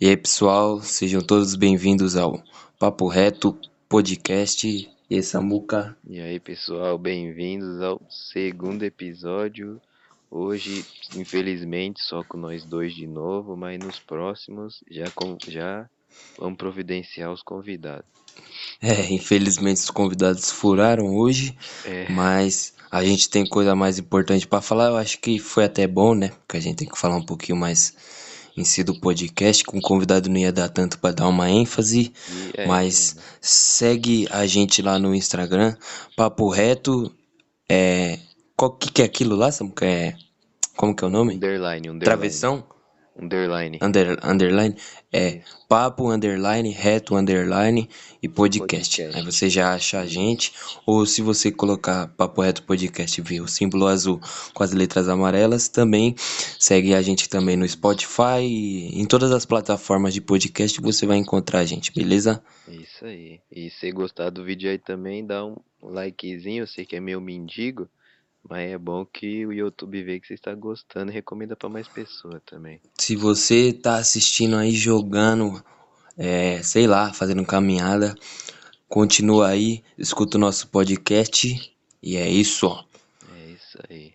E aí, pessoal, sejam todos bem-vindos ao Papo Reto Podcast e Samuca. E aí, pessoal, bem-vindos ao segundo episódio. Hoje, infelizmente, só com nós dois de novo, mas nos próximos já, com, já vamos providenciar os convidados. É, infelizmente os convidados furaram hoje, É, mas a gente tem coisa mais importante para falar. Eu acho que foi até bom, né? Porque a gente tem que falar um pouquinho mais em si do podcast. Com o convidado não ia dar tanto para dar uma ênfase, é, mas segue a gente lá no Instagram, Papo Reto. É, qual que, que é aquilo lá, Samuca? É, como que é o nome? underline, underline. Travessão? Underline. Under, underline é papo underline reto underline e podcast. Podcast. Aí você já acha a gente ou se você colocar papo reto podcast e ver o símbolo azul com as letras amarelas, também segue a gente também no Spotify e em todas as plataformas de podcast você vai encontrar a gente, beleza? Isso aí. E se gostar do vídeo aí também, dá um likezinho. Eu sei que é meio mendigo, mas é bom que o YouTube vê que você está gostando e recomenda para mais pessoas também. Se você tá assistindo aí jogando, é, sei lá, fazendo caminhada, continua aí, escuta o nosso podcast e é isso, ó. É isso aí.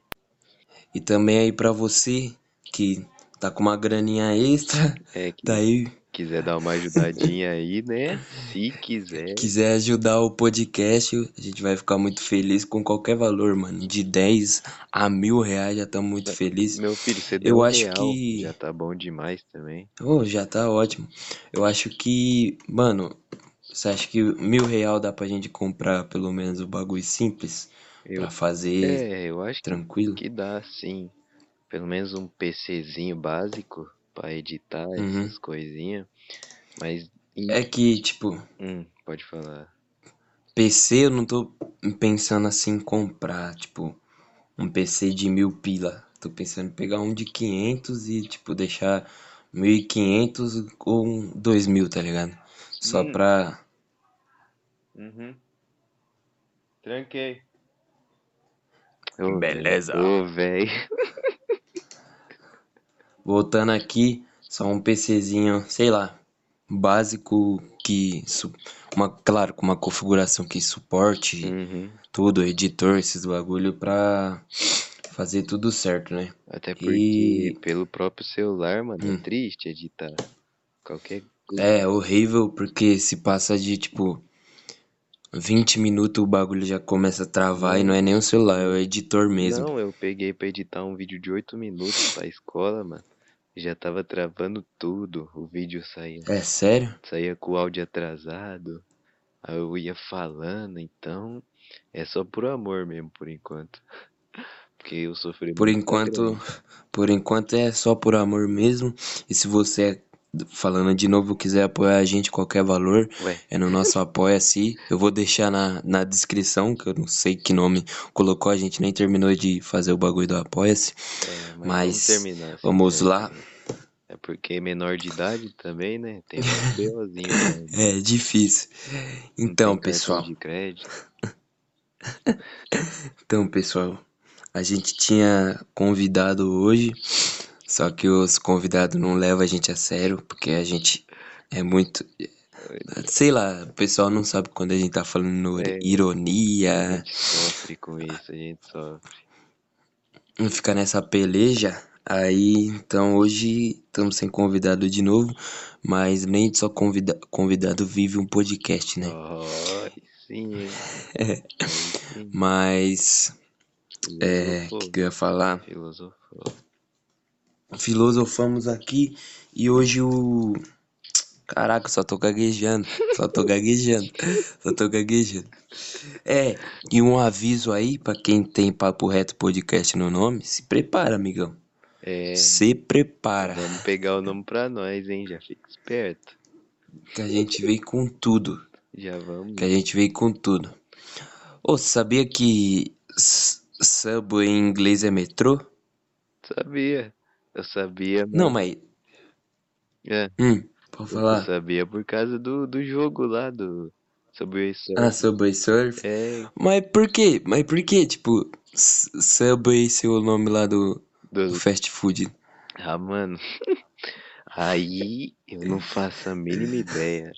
E também aí pra você que tá com uma graninha extra, É, que daí quiser dar uma ajudadinha aí, né? Se quiser. quiser ajudar o podcast, a gente vai ficar muito feliz com qualquer valor, mano. De 10 a mil reais já tá muito feliz. Meu filho, você Eu deu um acho real, que- já tá bom demais também. Oh, já tá ótimo. Eu acho que, mano, você acha que mil real dá pra gente comprar pelo menos o bagulho simples Eu, pra fazer é, eu acho tranquilo? que dá sim. Pelo menos um PCzinho básico pra editar Uhum. essas coisinhas. Mas. em- É que, tipo, Hum, pode falar. PC eu não tô pensando assim em comprar, tipo, um PC de mil pila. Tô pensando em pegar um de 500 e, tipo, deixar 1.500 ou um 2.000, tá ligado? Só Hum. pra. Uhum. Tranquei. Beleza. Ô, velho. Voltando aqui, só um PCzinho, sei lá, básico que. Uma, claro, com uma configuração que suporte Uhum. tudo, editor, esses bagulho pra fazer tudo certo, né? Até porque E- pelo próprio celular, mano, Hum. é triste editar. Qualquer coisa. É horrível porque se passa de tipo 20 minutos o bagulho já começa a travar e não é nem o celular, é o editor mesmo. Não, eu peguei pra editar um vídeo de 8 minutos pra escola, mano. Já tava travando tudo. O vídeo saía, É sério? saía com o áudio atrasado. Aí eu ia falando, então é só por amor mesmo, por enquanto. Porque eu sofri Por enquanto, por enquanto é só por amor mesmo. E se você, falando de novo, quiser apoiar a gente qualquer valor, Ué, é no nosso Apoia-se. Eu vou deixar na, na descrição, que eu não sei que nome colocou, a gente nem terminou de fazer o bagulho do Apoia-se. é, mas, Mas vamos terminar. se Vamos lá. É porque menor de idade também, né? Tem um né? É difícil. Então, pessoal. de crédito. Então, pessoal, a gente tinha convidado hoje, só que os convidados não levam a gente a sério, porque a gente é muito. Sei lá, o pessoal não sabe quando a gente tá falando É. A ironia, gente sofre com isso, a gente sofre. não fica nessa peleja. Aí, então hoje estamos sem convidado de novo, mas nem só convida convidado vive um podcast, né? Oh, sim? É. Mas, é, o que eu ia falar? filosofou. Filosofamos aqui e hoje o. Caraca, só tô gaguejando. Só tô gaguejando. Só tô gaguejando. É, e um aviso aí pra quem tem Papo Reto Podcast no nome: se prepara, amigão. É, Se prepara. vamos pegar o nome pra nós, hein? Já fica esperto. Que a gente veio com tudo. Já vamos. Que a gente veio com tudo. Ô, sabia que Subway em inglês é metrô? Sabia. Eu sabia, Não, mas. É, Hum, pode eu falar. sabia por causa do, do jogo lá, do Subway Surf. Ah, Subway Surf. É, Mas por quê? Mas por quê? Tipo, Subway ser o nome lá do, do, do fast food. Ah, mano. Aí eu não faço a mínima ideia.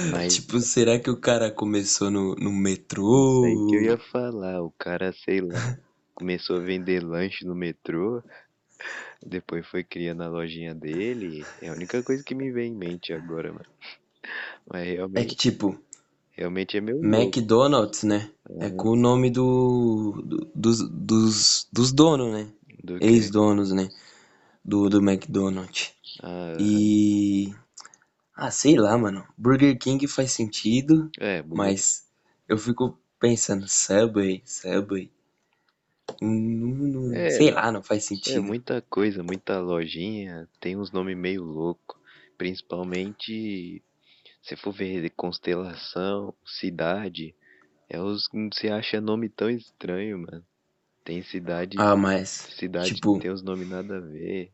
Mas Tipo, será que o cara começou no, no metrô? aí que eu ia falar. O cara, sei lá, começou a vender lanche no metrô, depois foi criando a lojinha dele. É a única coisa que me vem em mente agora, mano. Mas É que, realmente, tipo, realmente é louco. McDonald's, né? É com o nome do, do- dos, dos, dos donos, né? Do que? Ex-donos, né? Do, do McDonald's. Ah, E. Ah, sei lá, mano. Burger King faz sentido, é, mas eu fico pensando, Subway, Subway. Não, não- É, sei lá, não faz É sentido. muita coisa, muita lojinha, tem uns nomes meio louco, principalmente se for ver constelação, cidade, é os você acha nome tão estranho, mano. Tem cidade, Ah, mas, cidade tipo, que tem uns nomes nada a ver.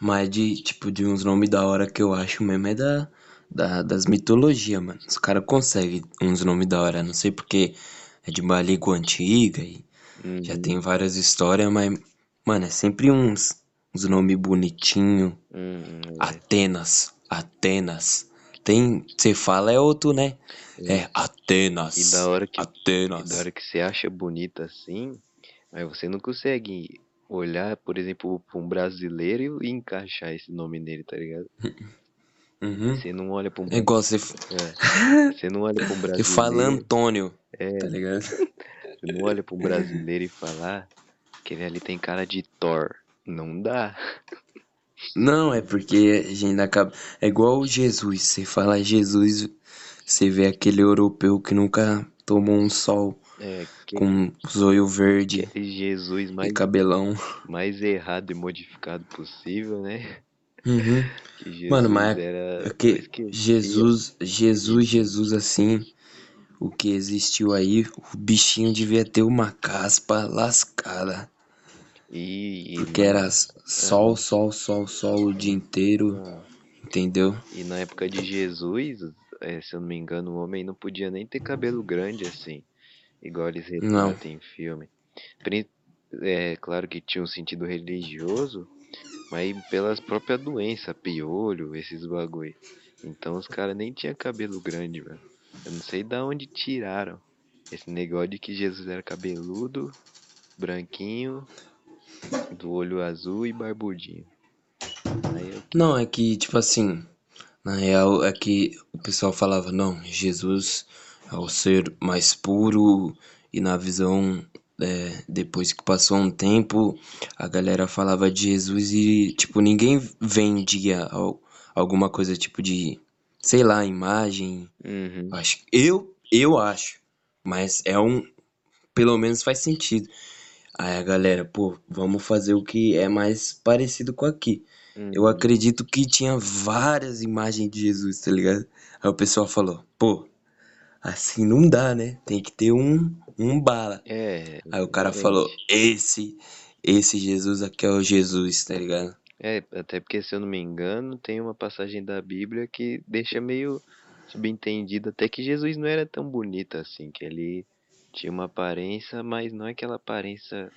mas de, tipo, de uns nomes da hora que eu acho mesmo é da, da, das mitologias, mano. Os caras conseguem uns nomes da hora, não sei porque é de uma língua antiga e já Uhum, tem várias histórias, mas, mano, é sempre uns, uns nomes bonitinhos. uhum, é, Atenas, Atenas. Tem, você fala é outro, né? é. É E da Atenas, hora que e da Atenas. hora que você acha bonita assim, mas você não consegue olhar, por exemplo, pra um brasileiro e encaixar esse nome nele, tá ligado? Uhum. Você não olha pra um É igual você, é, você não olha pra um você fala brasileiro, Antônio, é, tá ligado? você não olha um brasileiro e falar que ele ali tem cara de Thor. Não dá. Não, é porque a gente acaba. É igual o Jesus. Você fala Jesus, você vê aquele europeu que nunca tomou um sol É, que, com zoio verde aquele Jesus e mais, cabelão. mais errado e modificado possível, né? Uhum. Que Mano, mas é era. Eu que esqueci. Jesus, Jesus, Jesus assim, o que existiu aí, o bichinho devia ter uma caspa lascada. E, e Porque era sol, sol, sol, sol o dia inteiro, ah, entendeu? e na época de Jesus, é, se eu não me engano, o homem não podia nem ter cabelo grande assim, igual eles retratam em filme. É claro que tinha um sentido religioso, mas pelas próprias doenças, piolho, esses bagulho. Então os caras nem tinham cabelo grande, velho. Eu não sei da onde tiraram esse negócio de que Jesus era cabeludo, branquinho, do olho azul e barbudinho. Eu Não, é que, tipo assim, na real é que o pessoal falava, não, Jesus é o ser mais puro, e na visão, é, depois que passou um tempo, a galera falava de Jesus e, tipo, ninguém vendia al- alguma coisa tipo de, sei lá, imagem. Uhum. Acho, eu, eu acho, mas é um, pelo menos faz sentido. Aí a galera, pô, vamos fazer o que é mais parecido com aqui. Eu Uhum. acredito que tinha várias imagens de Jesus, tá ligado? Aí o pessoal falou, pô, assim não dá, né? Tem que ter um, um bala. É, Aí o cara falou, esse, esse Jesus aqui é o Jesus, tá ligado? É, até porque se eu não me engano, tem uma passagem da Bíblia que deixa meio subentendido até que Jesus não era tão bonito assim, que ele tinha uma aparência, mas não é aquela aparência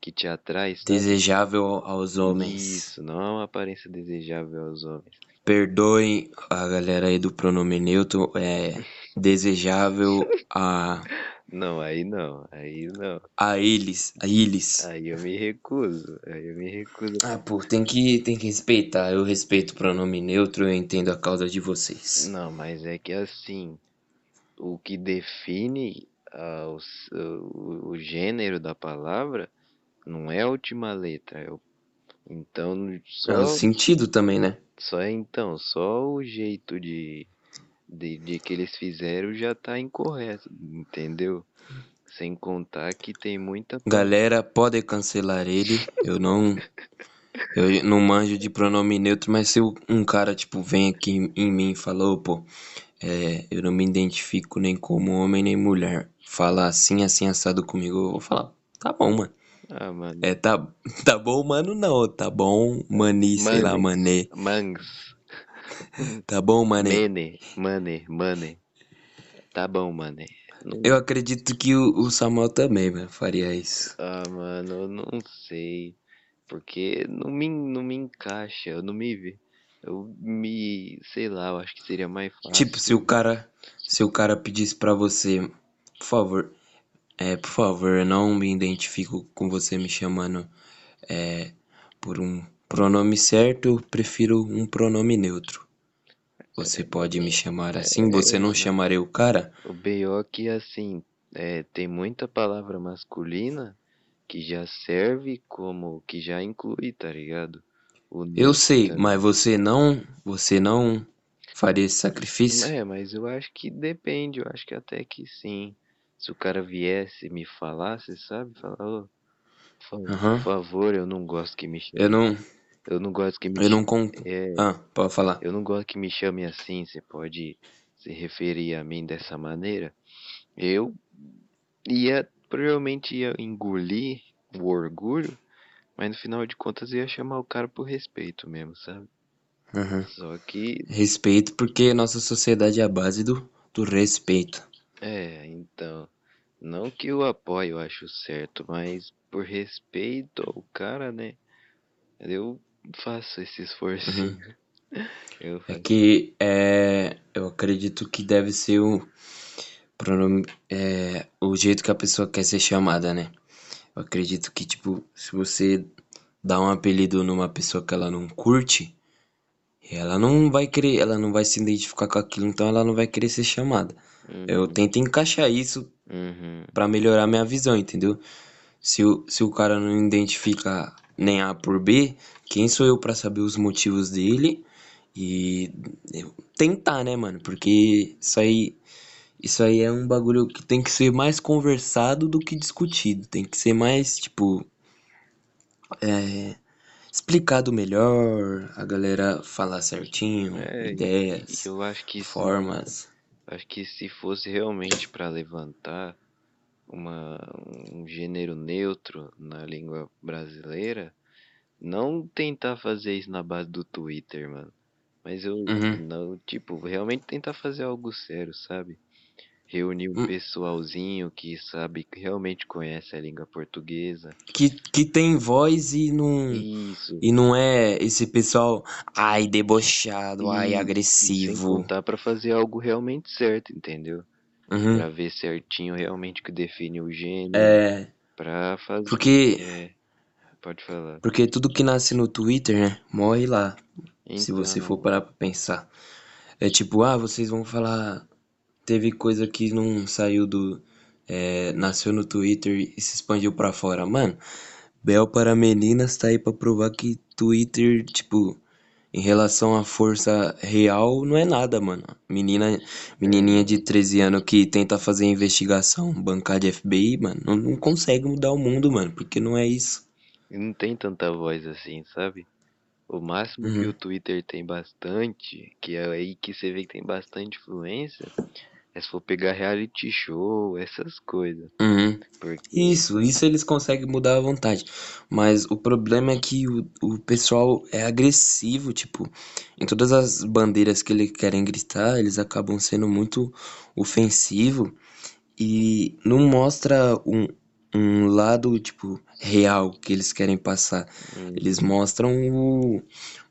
que te atrai, sabe? Desejável aos homens. Isso, não é uma aparência desejável aos homens. Perdoem a galera aí do pronome neutro, é desejável a, Não, aí não, aí não. a eles, a eles. Aí eu me recuso, aí eu me recuso. Ah, pô, tem que, tem que respeitar. Eu respeito o pronome neutro, eu entendo a causa de vocês. Não, mas é que assim, o que define ah, o, o, o gênero da palavra não é a última letra, é o, então É o só, sentido também, né? só então, só o jeito de, de, de que eles fizeram já tá incorreto, entendeu? Sem contar que tem muita Galera, pode cancelar ele. Eu não. Eu não manjo de pronome neutro, mas se um cara, tipo, vem aqui em- mim e falou, pô, é, eu não me identifico nem como homem nem mulher. Fala assim, assim, assado comigo, eu vou falar, tá bom, mano. Ah, mano. É, tá, tá bom, mano, não. Tá bom, mani, sei lá, mané. Manes. Tá bom, mané. Mene. Mane. Mane. Tá bom, mane. Não- Eu acredito que o, o Samuel também, mano, faria isso. Ah, mano, eu não sei. Porque não me, não me encaixa, eu não me vi. eu me, sei lá, eu acho que seria mais Tipo, se o fácil. cara, se o cara pedisse pra você, por favor, é, por favor, eu não me identifico com você me chamando é, por um pronome certo, eu prefiro um pronome neutro. Você pode me chamar assim? Você não É, chamaria o cara? o B.O. que assim, é, tem muita palavra masculina que já serve como que já inclui, tá ligado? O Eu sei, também. mas você não, você não faria esse sacrifício? É, mas eu acho que depende, eu acho que até que sim. Se o cara viesse e me falasse, sabe? Falar, ô, por fa- por favor, eu não gosto que me Eu chame. não, Eu não gosto que me eu não chame. con... É, Ah, pode falar. eu não gosto que me chame assim, você pode se referir a mim dessa maneira. Eu ia, provavelmente ia engolir o orgulho, mas no final de contas ia chamar o cara por respeito mesmo, sabe? Uhum. Só que, Respeito, porque nossa sociedade é a base do, do respeito. é, então, não que eu apoie, eu acho certo, mas por respeito ao cara, né? Eu faço esse esforcinho. Eu É que é, eu acredito que deve ser o pronome, é, o jeito que a pessoa quer ser chamada, né? Eu acredito que, tipo, se você dá um apelido numa pessoa que ela não curte, ela não vai querer, ela não vai se identificar com aquilo, então ela não vai querer ser chamada. Eu Uhum, tento encaixar isso uhum, pra melhorar minha visão, entendeu? Se o, se o cara não identifica nem A por B, quem sou eu pra saber os motivos dele e tentar, né, mano? Porque isso aí, isso aí é um bagulho que tem que ser mais conversado do que discutido. Tem que ser mais, tipo, é, explicado melhor, a galera falar certinho, É, ideias, eu acho que se, formas. acho que se fosse realmente para levantar uma, um gênero neutro na língua brasileira, não tentar fazer isso na base do Twitter, mano. Mas eu Uhum. não, tipo, realmente tentar fazer algo sério, sabe? Reunir um Hum. pessoalzinho que sabe, que realmente conhece a língua portuguesa. Que, que tem voz e não. Isso. E não é esse pessoal, ai, debochado, ai, e sem agressivo. contar pra fazer algo realmente certo, entendeu? Uhum. Pra ver certinho realmente o que define o gênero. É, Pra fazer. porque, É, pode falar. porque tudo que nasce no Twitter, né, morre lá, se você for Então, parar pra pensar. É tipo, ah, vocês vão falar, teve coisa que não saiu do, é, nasceu no Twitter e se expandiu pra fora. Mano, Bel para meninas tá aí pra provar que Twitter, tipo, em relação à força real, não é nada, mano. Menina, menininha de 13 anos que tenta fazer investigação, bancar de FBI, mano, não, não consegue mudar o mundo, mano, porque não é isso. não tem tanta voz assim, sabe? O máximo que Uhum. o Twitter tem bastante, que é aí que você vê que tem bastante influência, é se for pegar reality show, essas coisas. Uhum. Porque. Isso, isso eles conseguem mudar à vontade. Mas o problema é que o, o pessoal é agressivo, tipo, em todas as bandeiras que eles querem gritar, eles acabam sendo muito ofensivo e não mostra um, um lado, tipo, real que eles querem passar. hum, Eles mostram o,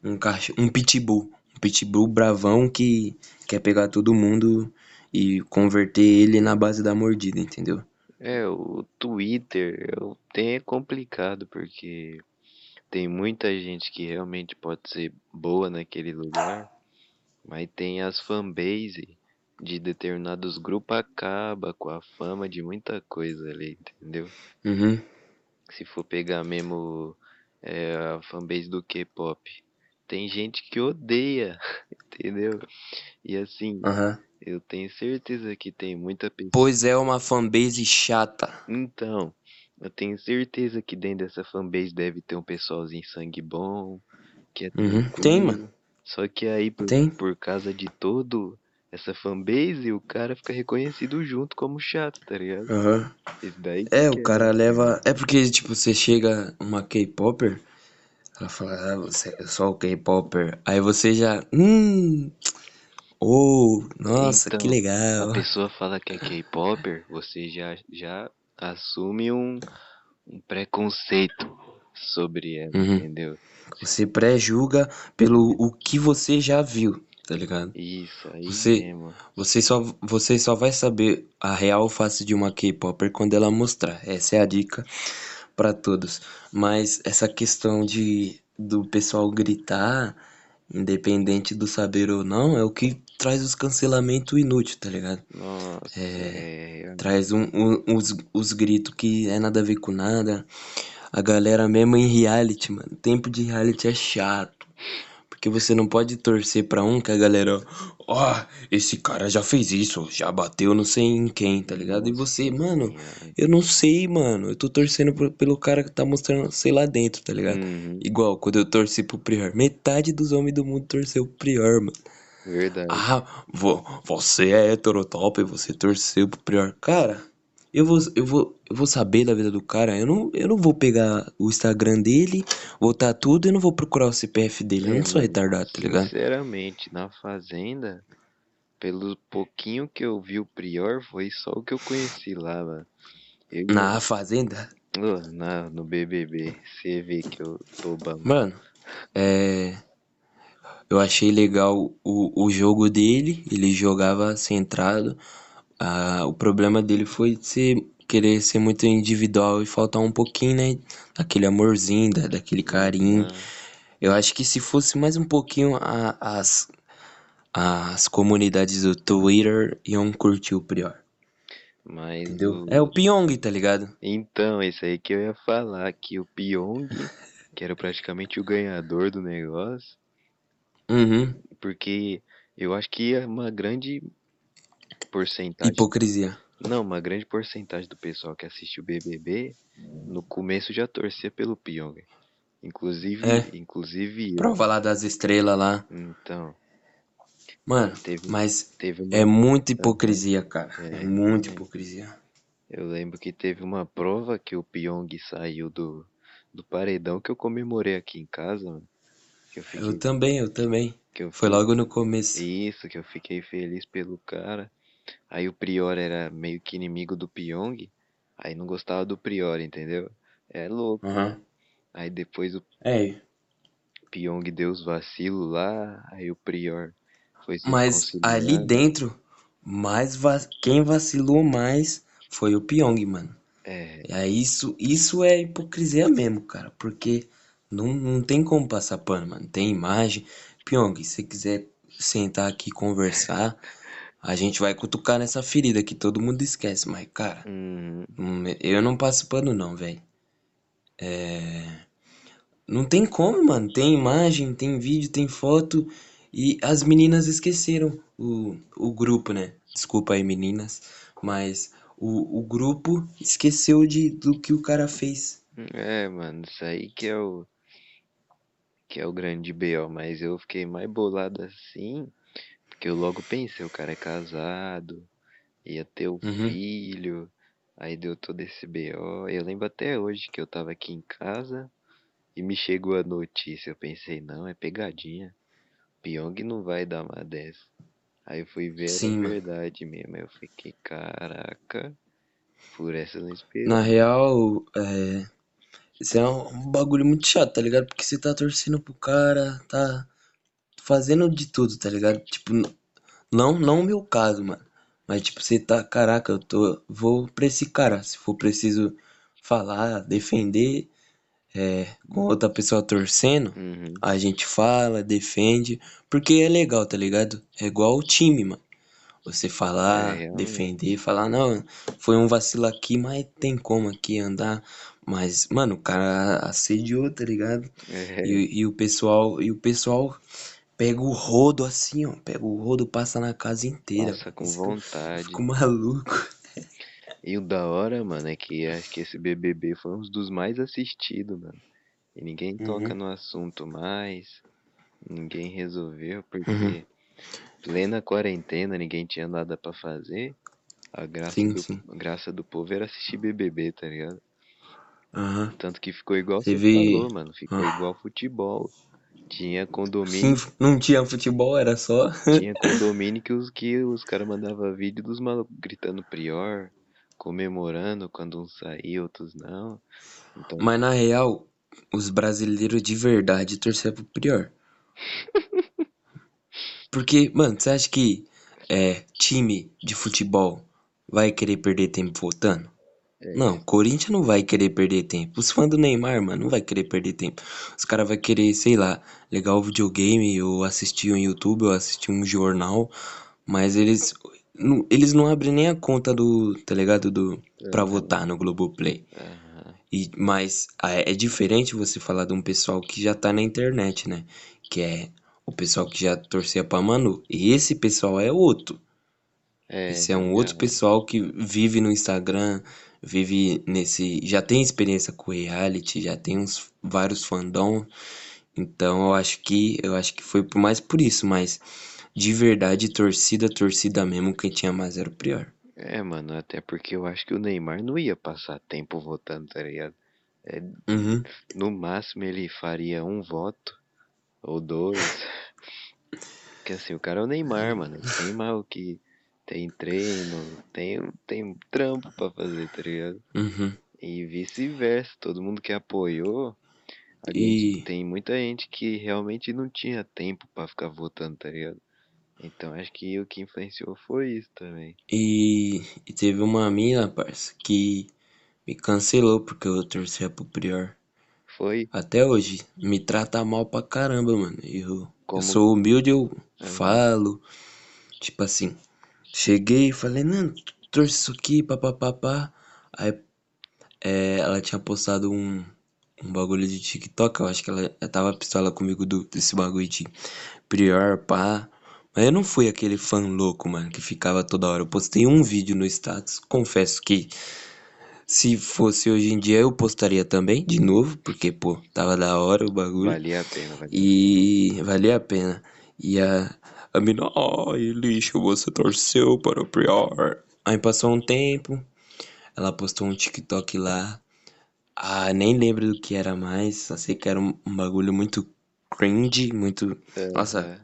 um, cach... um pitbull, um pitbull bravão que quer pegar todo mundo e converter ele na base da mordida, entendeu? É, o Twitter tem é complicado porque tem muita gente que realmente pode ser boa naquele lugar, mas tem as fanbase de determinados grupos acaba com a fama de muita coisa ali, entendeu? Uhum. Se for pegar mesmo é, a fanbase do K-pop, tem gente que odeia, entendeu? E assim, Aham. Eu tenho certeza que tem muita pessoa. Pois é uma fanbase chata. Então, eu tenho certeza que dentro dessa fanbase deve ter um pessoalzinho sangue bom, que é Uhum. Tem, mano. Só que aí, por, Tem. por causa de todo essa fanbase, o cara fica reconhecido junto como chato, tá ligado? Aham. Esse daí É, o é cara leva. É porque, tipo, você chega uma K-Popper, ela fala, ah, você é só o K-Popper. Aí você já. Hum. Oh, nossa, que Então, a legal. pessoa fala que é K-popper, você já, já assume um, um preconceito. sobre ela, Uhum. entendeu? Você pré-julga pelo o que você já viu, tá ligado? Isso aí Você, mesmo. você só, você só vai saber a real face de uma K-popper quando ela mostrar. Essa é a dica pra todos. Mas essa questão de do pessoal gritar, independente do saber ou não, é o que traz os cancelamentos inúteis, tá ligado? Nossa, É, é. traz um, um- os, os gritos que é nada a ver com nada. A galera mesmo em reality, mano. Tempo de reality é chato. Porque você não pode torcer pra um que a galera, ó, esse cara já fez isso, já bateu não sei em quem, tá ligado? E você, mano, eu não sei, mano. Eu tô torcendo pro- pelo cara que tá mostrando, sei lá dentro, tá ligado? Uhum, Igual quando eu torci pro Prior. Metade dos homens do mundo torceu pro Prior, mano. Verdade. Ah, vo- você é heterotop, você torceu pro Prior. Cara, eu vou, eu vou, eu vou saber da vida do cara. Eu não, eu não vou pegar o Instagram dele, botar tudo e não vou procurar o CPF dele. Eu É, não sou mano, retardado, tá ligado? sinceramente, na Fazenda, pelo pouquinho que eu vi o Prior, foi só o que eu conheci lá, mano. Eu, Na fazenda, Ô, na, no BBB, você vê que eu tô bom. mano, é. Eu achei legal o, o jogo dele, ele jogava centrado. Ah, o problema dele foi ser, querer ser muito individual e faltar um pouquinho, né? Daquele amorzinho, da- daquele carinho. Ah, Eu acho que se fosse mais um pouquinho a- as, as comunidades do Twitter iam curtir o Prior, mas entendeu? o... É o Pyong, tá ligado? Então, isso aí que eu ia falar, que o Pyong, que era praticamente o ganhador do negócio, Uhum. porque eu acho que é uma grande porcentagem, Hipocrisia. não, uma grande porcentagem do pessoal que assiste o BBB, no começo já torcia pelo Pyong. Inclusive, É. inclusive eu. Prova lá das estrelas lá. Então, Mano, teve, mas teve uma é muita hipocrisia, cara. É, É muita é. hipocrisia. Eu lembro que teve uma prova que o Pyong saiu do, do paredão que eu comemorei aqui em casa, mano. Que eu fiquei, Eu também, eu também. que eu Foi logo no começo. Isso, que eu fiquei feliz pelo cara. Aí o Prior era meio que inimigo do Pyong. Aí não gostava do Prior, entendeu? É louco. Aham. Aí depois o É, Pyong deu os vacilos lá. Aí o Prior foi se mas ali dentro, mais va- quem vacilou mais foi o Pyong, mano. É, É isso, isso é hipocrisia mesmo, cara, porque não, não tem como passar pano, mano. Tem imagem. Pyong, se você quiser sentar aqui e conversar, a gente vai cutucar nessa ferida que todo mundo esquece, mas, cara, hum, eu não passo pano não, velho. É... Não tem como, mano. Tem imagem, tem vídeo, tem foto. E as meninas esqueceram o, o grupo, né? Desculpa aí, meninas. Mas o, o grupo esqueceu de, do que o cara fez. é, mano, isso aí que é o que é o grande BO, mas eu fiquei mais bolado assim, porque eu logo pensei, o cara é casado, ia ter o Uhum. filho, aí deu todo esse BO. Eu lembro até hoje que eu tava aqui em casa e me chegou a notícia, eu pensei, não, é pegadinha. Pyong não vai dar uma dessa. Aí eu fui ver, Sim, mano. verdade mesmo. Eu fiquei, caraca, por essa eu não Na esperava. real, é. Isso é um, bagulho muito chato, tá ligado? Porque você tá torcendo pro cara, tá fazendo de tudo, tá ligado? Tipo, não, não o meu caso, mano. Mas tipo, você tá, caraca, eu tô, vou pra esse cara. Se for preciso falar, defender, é, com outra pessoa torcendo, Uhum. a gente fala, defende, porque é legal, tá ligado? É igual o time, mano. Você É, falar, realmente. defender, falar, não, foi um vacilo aqui, mas tem como aqui andar. Mas, mano, o cara assediou, tá ligado? É, E, e o pessoal, e o pessoal pega o rodo assim, ó. Pega o rodo, passa na casa inteira. passa com vontade. fico maluco. E o da hora, mano, é que acho que esse BBB foi um dos mais assistidos, mano. E ninguém toca Uhum, no assunto mais, ninguém resolveu, uhum. porque plena quarentena, ninguém tinha nada pra fazer. A graça Sim, do, sim. a graça do povo era assistir BBB, tá ligado? Aham. Tanto que ficou igual você Teve. falou, mano, ficou Ah. igual futebol. Tinha Sim, condomínio, não tinha futebol, era só. tinha condomínio que os que os caras mandavam vídeo dos malucos gritando prior, comemorando quando uns saíam, outros não. Então, Mas na real, os brasileiros de verdade torcer pro Prior. Porque, mano, você acha que é, time de futebol vai querer perder tempo votando? É, Não, Corinthians não vai querer perder tempo. Os fãs do Neymar, mano, não vai querer perder tempo. Os caras vão querer, sei lá, ligar o videogame ou assistir um YouTube ou assistir um jornal. Mas eles, não- eles não abrem nem a conta do, tá ligado? Do, pra votar no Globoplay. E, mas é diferente você falar de um pessoal que já tá na internet, né? Que é o pessoal que já torcia pra Manu. E esse pessoal é outro. É, Esse é um outro aham. pessoal que vive no Instagram, vive nesse. Já tem experiência com reality, já tem uns vários fandom. Então eu acho que eu acho que foi por mais por isso, mas de verdade, torcida, torcida mesmo, quem tinha mais era o Prior. É, mano, até porque eu acho que o Neymar não ia passar tempo votando, tá ligado? É, Uhum. no máximo ele faria um voto ou dois. Porque assim, o cara é o Neymar, mano. Tem mal que tem treino, tem, tem trampo pra fazer, tá ligado? Uhum. E vice-versa, todo mundo que apoiou, a E- gente, tem muita gente que realmente não tinha tempo pra ficar votando, tá ligado? Então acho que o que influenciou foi isso também. E, e teve uma mina, parça, que me cancelou porque eu torcia pro Prior. Foi Até hoje, me trata mal pra caramba, mano. Eu, eu sou humilde, eu Aham. falo. Tipo assim, cheguei e falei, não, trouxe isso aqui, papapá. Aí é, ela tinha postado um, um bagulho de TikTok, eu acho que ela, ela tava pistola comigo do, desse bagulho de Prior, pá. Mas eu não fui aquele fã louco, mano, que ficava toda hora. Eu postei um vídeo no status, confesso que se fosse hoje em dia eu postaria também, de novo, porque, pô, tava da hora o bagulho. valia a pena, valia. E valia a pena. E a, a mina, ai, lixo, você torceu para o Prior. Aí passou um tempo, ela postou um TikTok lá. Ah, nem lembro do que era mais, só sei que era um, um bagulho muito cringe, muito. Nossa, Aham.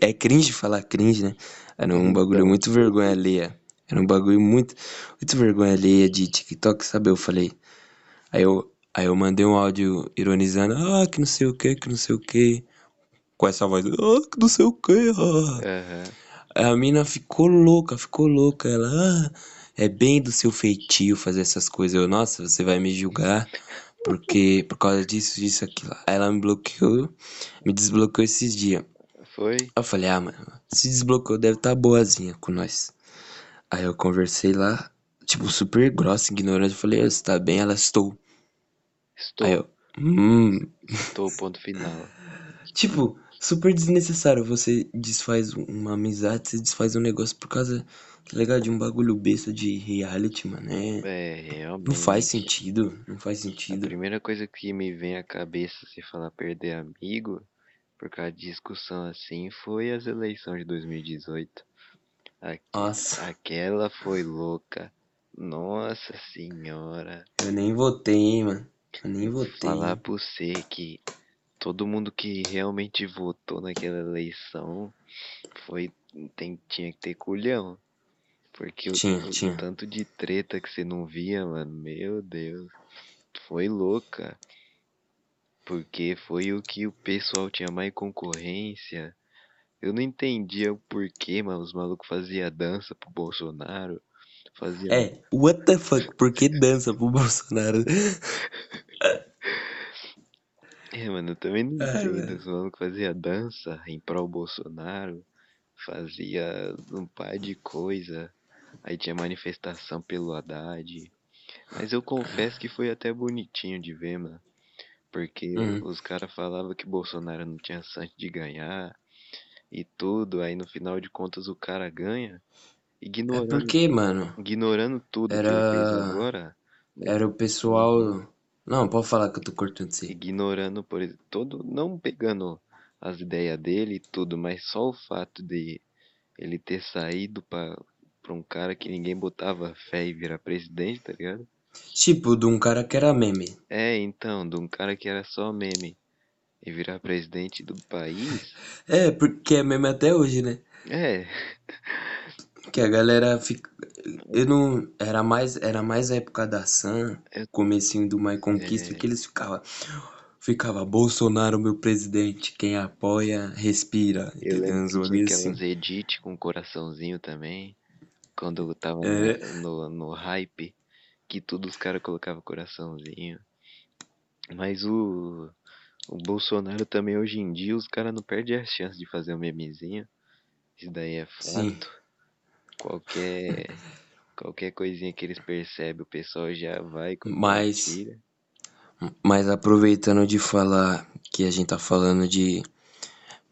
é cringe falar cringe, né? Era um Então, bagulho muito tipo- vergonha alheia. Era um bagulho muito, muito vergonha alheia de TikTok, sabe? Eu falei. Aí eu, aí eu mandei um áudio ironizando, ah, que não sei o que, que não sei o que. Com essa voz, ah, que não sei o que. Ah. Aí a mina ficou louca, ficou louca. Ela, ah, é bem do seu feitio fazer essas coisas. Eu, nossa, você vai me julgar porque por causa disso, disso, aquilo. Aí ela me bloqueou, me desbloqueou esses dias. Foi? Eu falei, ah, mano, se desbloqueou, deve estar boazinha com nós. Aí eu conversei lá, tipo, super grossa, ignorante. Eu falei, "Ah, você tá bem? Ela, estou. Estou. Aí eu, hum. Estou, ponto final. Tipo, super desnecessário. Você desfaz uma amizade, você desfaz um negócio por causa, tá ligado? De um bagulho besta de reality, mano. É, É, realmente. não faz sentido, não faz A sentido. primeira coisa que me vem à cabeça se falar perder amigo, por causa de discussão assim, foi as eleições de 2018. Aque- Nossa, Aquela foi louca. Nossa senhora. eu nem votei, hein, mano. Eu nem votei. Falar pra você que todo mundo que realmente votou naquela eleição foi tem, tinha que ter culhão. Porque o, Tinha, o tinha. tanto de treta que você não via, mano, meu Deus. Foi louca. Porque foi o que o pessoal tinha mais concorrência. Eu não entendia o porquê, mas os malucos faziam dança pro Bolsonaro. Fazia É, what the fuck? Por que dança pro Bolsonaro? É, mano, eu também não Ai, entendo. Os malucos fazia dança em prol Bolsonaro, fazia um par de coisa. Aí tinha manifestação pelo Haddad. Mas eu confesso que foi até bonitinho de ver, mano. Porque Hum. os caras falavam que Bolsonaro não tinha chance de ganhar e tudo. Aí no final de contas o cara ganha, É ignorando, porque, mano, ignorando tudo que ele fez era. agora. Era o pessoal. Não, pode falar que eu tô cortando você. ignorando por ex- todo, não pegando as ideias dele e tudo, mas só o fato de ele ter saído pra, pra um cara que ninguém botava fé e virar presidente, tá ligado? Tipo, de um cara que era meme. É, então, de um cara que era só meme e virar presidente do país, É, porque é meme até hoje, né? é, Que a galera fica. Eu não. Era mais, era mais a época da Sam, Eu- comecinho do My Conquista, É. que eles ficavam. ficava Bolsonaro, meu presidente. Quem apoia, respira. Eu lembro Uns que tinha assim. edit com coraçãozinho também. Quando tava É. no, no hype, que tudo os caras colocavam coraçãozinho. Mas o, o Bolsonaro também hoje em dia, os caras não perdem a chance de fazer um memezinho. Isso daí é Sim. Qualquer, qualquer coisinha que eles percebem, o pessoal já vai Mas-. Mas aproveitando de falar que a gente tá falando de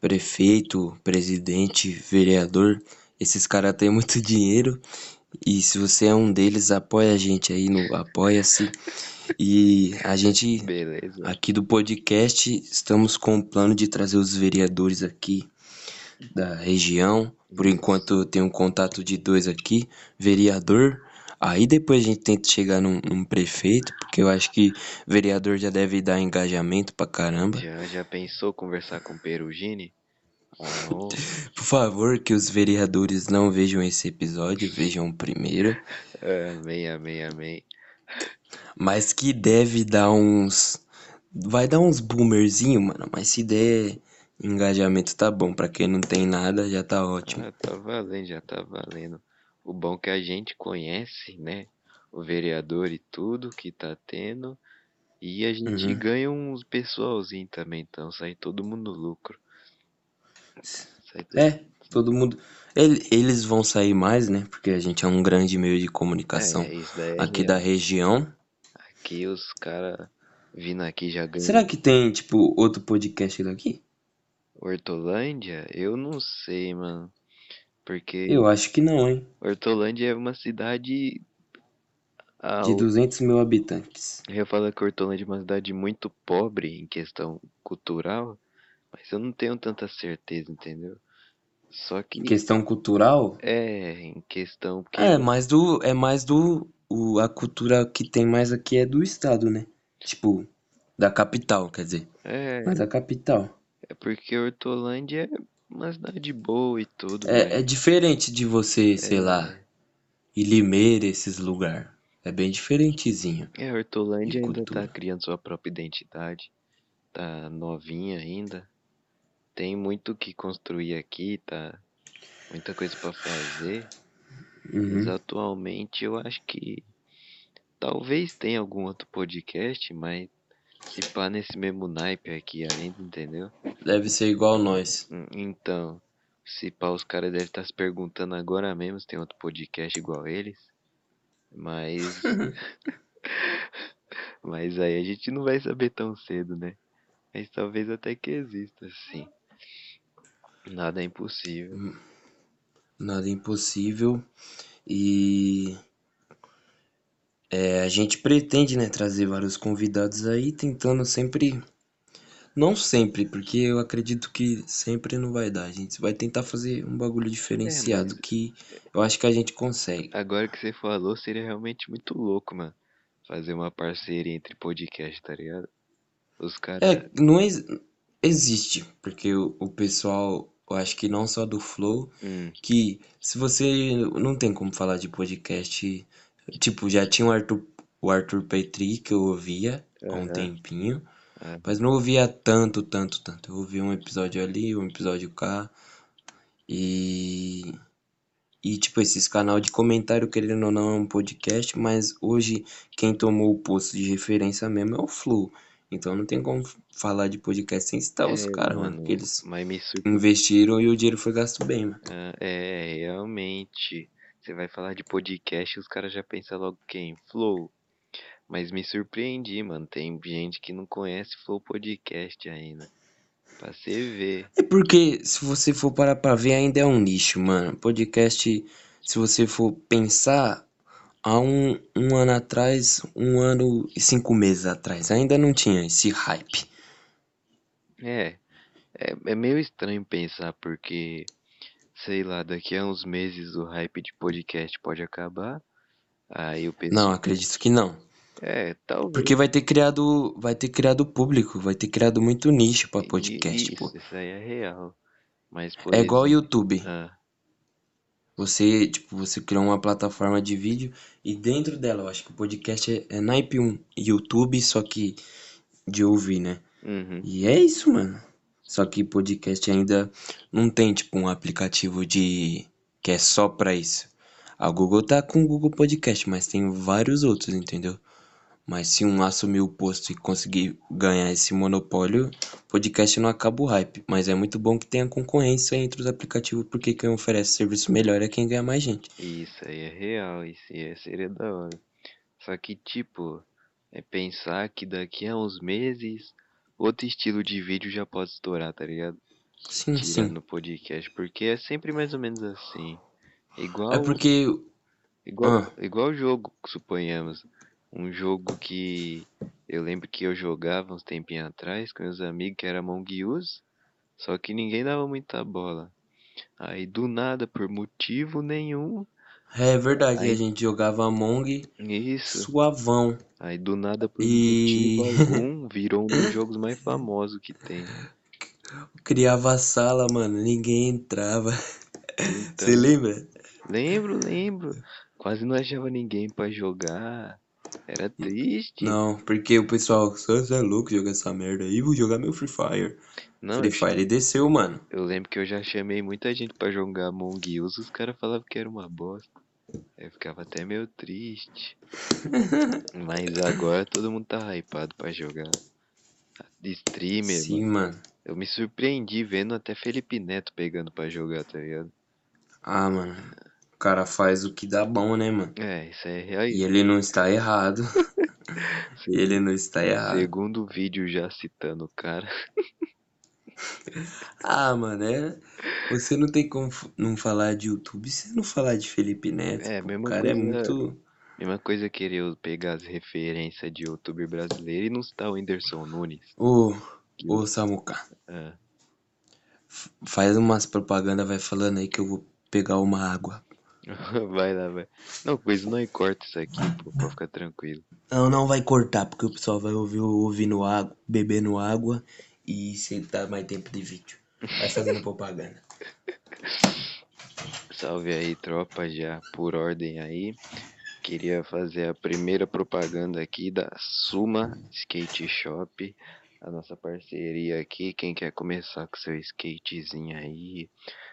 prefeito, presidente, vereador, esses caras têm muito dinheiro. E se você é um deles, apoia a gente aí no Apoia-se. E a gente Beleza. aqui do podcast estamos com o plano de trazer os vereadores aqui da região. Por enquanto eu tenho um contato de dois aqui, vereador. Aí depois a gente tenta chegar num, num prefeito, porque eu acho que vereador já deve dar engajamento pra caramba. Já, já pensou conversar com o Perugini? Por favor, que os vereadores não vejam esse episódio, vejam o primeiro. amém, amém, amém. Mas que deve dar uns. Vai dar uns boomerzinho, mano. Mas se der engajamento, tá bom. Pra quem não tem nada, já tá ótimo. Ah, tá valendo, já tá valendo. O bom é que a gente conhece, né? O vereador e tudo que tá tendo. E a gente Uhum. ganha uns pessoalzinho também, então sai todo mundo lucro. Sai todo- É, todo mundo. ele- Eles vão sair mais, né? Porque a gente é um grande meio de comunicação É, é aqui real. da região. Aqui os caras vindo aqui já ganham. Será que tem, tipo, outro podcast daqui? Hortolândia? Eu não sei, mano. Porque Eu acho que não, hein? Hortolândia é uma cidade. De o- 200 mil habitantes. Eu ia falar que Hortolândia é uma cidade muito pobre em questão cultural, mas eu não tenho tanta certeza, entendeu? Só que Em questão cultural, é em questão porque é mais do. É mais do. O, a cultura que tem mais aqui é do estado, né? Tipo, da capital, quer dizer. é, Mas a capital. É porque Hortolândia é uma cidade boa e tudo, É, é mas diferente de você, sei é, lá, ir Limeira, esses lugares. É bem diferentezinho. é, Hortolândia ainda tá cultura. criando sua própria identidade, tá novinha ainda, tem muito o que construir aqui, tá muita coisa pra fazer. Mas Uhum. atualmente eu acho que talvez tenha algum outro podcast, mas se pá nesse mesmo naipe aqui ainda, entendeu? Deve ser igual nós. Hum, Então, se pá os caras devem estar se perguntando agora mesmo se tem outro podcast igual eles. Mas. mas aí a gente não vai saber tão cedo, né? Mas talvez até que exista, sim. Nada é impossível. Nada impossível. E é, a gente pretende, né, trazer vários convidados aí, tentando sempre. Não sempre, porque eu acredito que sempre não vai dar. A gente vai tentar fazer um bagulho diferenciado mas- que eu acho que a gente consegue. Agora que você falou, seria realmente muito louco, mano. Fazer uma parceria entre podcast, tá ligado? Os caras. É, não ex- existe, porque o, o pessoal, eu acho que não só do Flow, Hum, que se você não tem como falar de podcast, tipo, já tinha o Arthur, o Arthur Petri que eu ouvia há um Aham. tempinho, É. mas não ouvia tanto, tanto, tanto. Eu ouvi um episódio ali, um episódio cá, e e tipo esses canal de comentário querendo ou não é um podcast, mas hoje quem tomou o posto de referência mesmo é o Flow. Então não tem como falar de podcast sem citar os é, caras, mano, mano, porque eles mas me surpreendeu. investiram e o dinheiro foi gasto bem, mano. É, realmente. Você vai falar de podcast, os caras já pensam logo quem? Flow. Mas me surpreendi, mano. Tem gente que não conhece Flow Podcast ainda. Pra você ver. É porque, se você for parar pra ver, ainda é um nicho, mano. Podcast, se você for pensar, há um, um ano atrás, um ano e cinco meses atrás, ainda não tinha esse hype. É, é, é meio estranho pensar, porque, sei lá, daqui a uns meses o hype de podcast pode acabar. Aí o pessoal. Não, acredito que não. É, talvez. Porque vai ter criado, vai ter criado público, vai ter criado muito nicho pra I- podcast, Isso, pô. isso aí é real. Mas, É igual o. YouTube. Ah, Você, tipo, você criou uma plataforma de vídeo e dentro dela, eu acho que o podcast é, é naipe um YouTube, só que de ouvir, né? Uhum. E é isso, mano. Só que podcast ainda não tem, tipo, um aplicativo de que é só pra isso. A Google tá com o Google Podcast, mas tem vários outros, entendeu? Mas se um assumir o posto e conseguir ganhar esse monopólio, podcast não acaba o hype. Mas é muito bom que tenha concorrência entre os aplicativos, porque quem oferece serviço melhor é quem ganha mais gente. Isso aí é real, isso aí é- seria da hora. Só que, tipo, é pensar que daqui a uns meses outro estilo de vídeo já pode estourar, tá ligado? Sim, Tirando sim. no podcast, porque é sempre mais ou menos assim. Igual, É porque. igual, Ah, igual jogo, suponhamos. Um jogo que eu lembro que eu jogava uns tempinhos atrás com meus amigos, que era Among Us, só que ninguém dava muita bola. Aí do nada, por motivo nenhum, é verdade, a Aí- gente jogava Among isso. suavão. Aí do nada, por E- motivo algum, virou um dos jogos mais famosos que tem. Criava sala, mano, ninguém entrava. Então, Você lembra? lembro, lembro. Quase não achava ninguém pra jogar. Era triste. Não, porque o pessoal, você é louco jogar essa merda aí, vou jogar meu Free Fire. Não, Free eu, Fire desceu, mano. eu lembro que eu já chamei muita gente pra jogar Among Us, os caras falavam que era uma bosta. Eu ficava até meio triste. Mas agora todo mundo tá hypado pra jogar. De streamer, Sim, mano. mano. Eu me surpreendi vendo até Felipe Neto pegando pra jogar, tá ligado? Ah, mano. O cara faz o que dá bom, né, mano? É, isso é real. E ele não está errado. ele não está errado. Segundo vídeo já citando o cara. Ah, mano, é. Você não tem como não falar de YouTube se não falar de Felipe Neto. É, pô. mesma o cara é coisa- muito. Mesma coisa querer eu pegar as referências de youtuber brasileiro e não citar o Whindersson Nunes. Ô, que- ô, Samuca. Ah, Faz umas propaganda, vai falando aí que eu vou pegar uma água. vai lá, vai. Não, coisa não corta isso aqui, pô, pra ficar tranquilo. Não, não vai cortar, porque o pessoal vai ouvir ouvindo água, bebendo água e se dá mais tempo de vídeo. Vai fazendo propaganda. Salve aí, tropa, já por ordem aí. Queria fazer a primeira propaganda aqui da Suma Skate Shop, a nossa parceria aqui. Quem quer começar com seu skatezinho aí,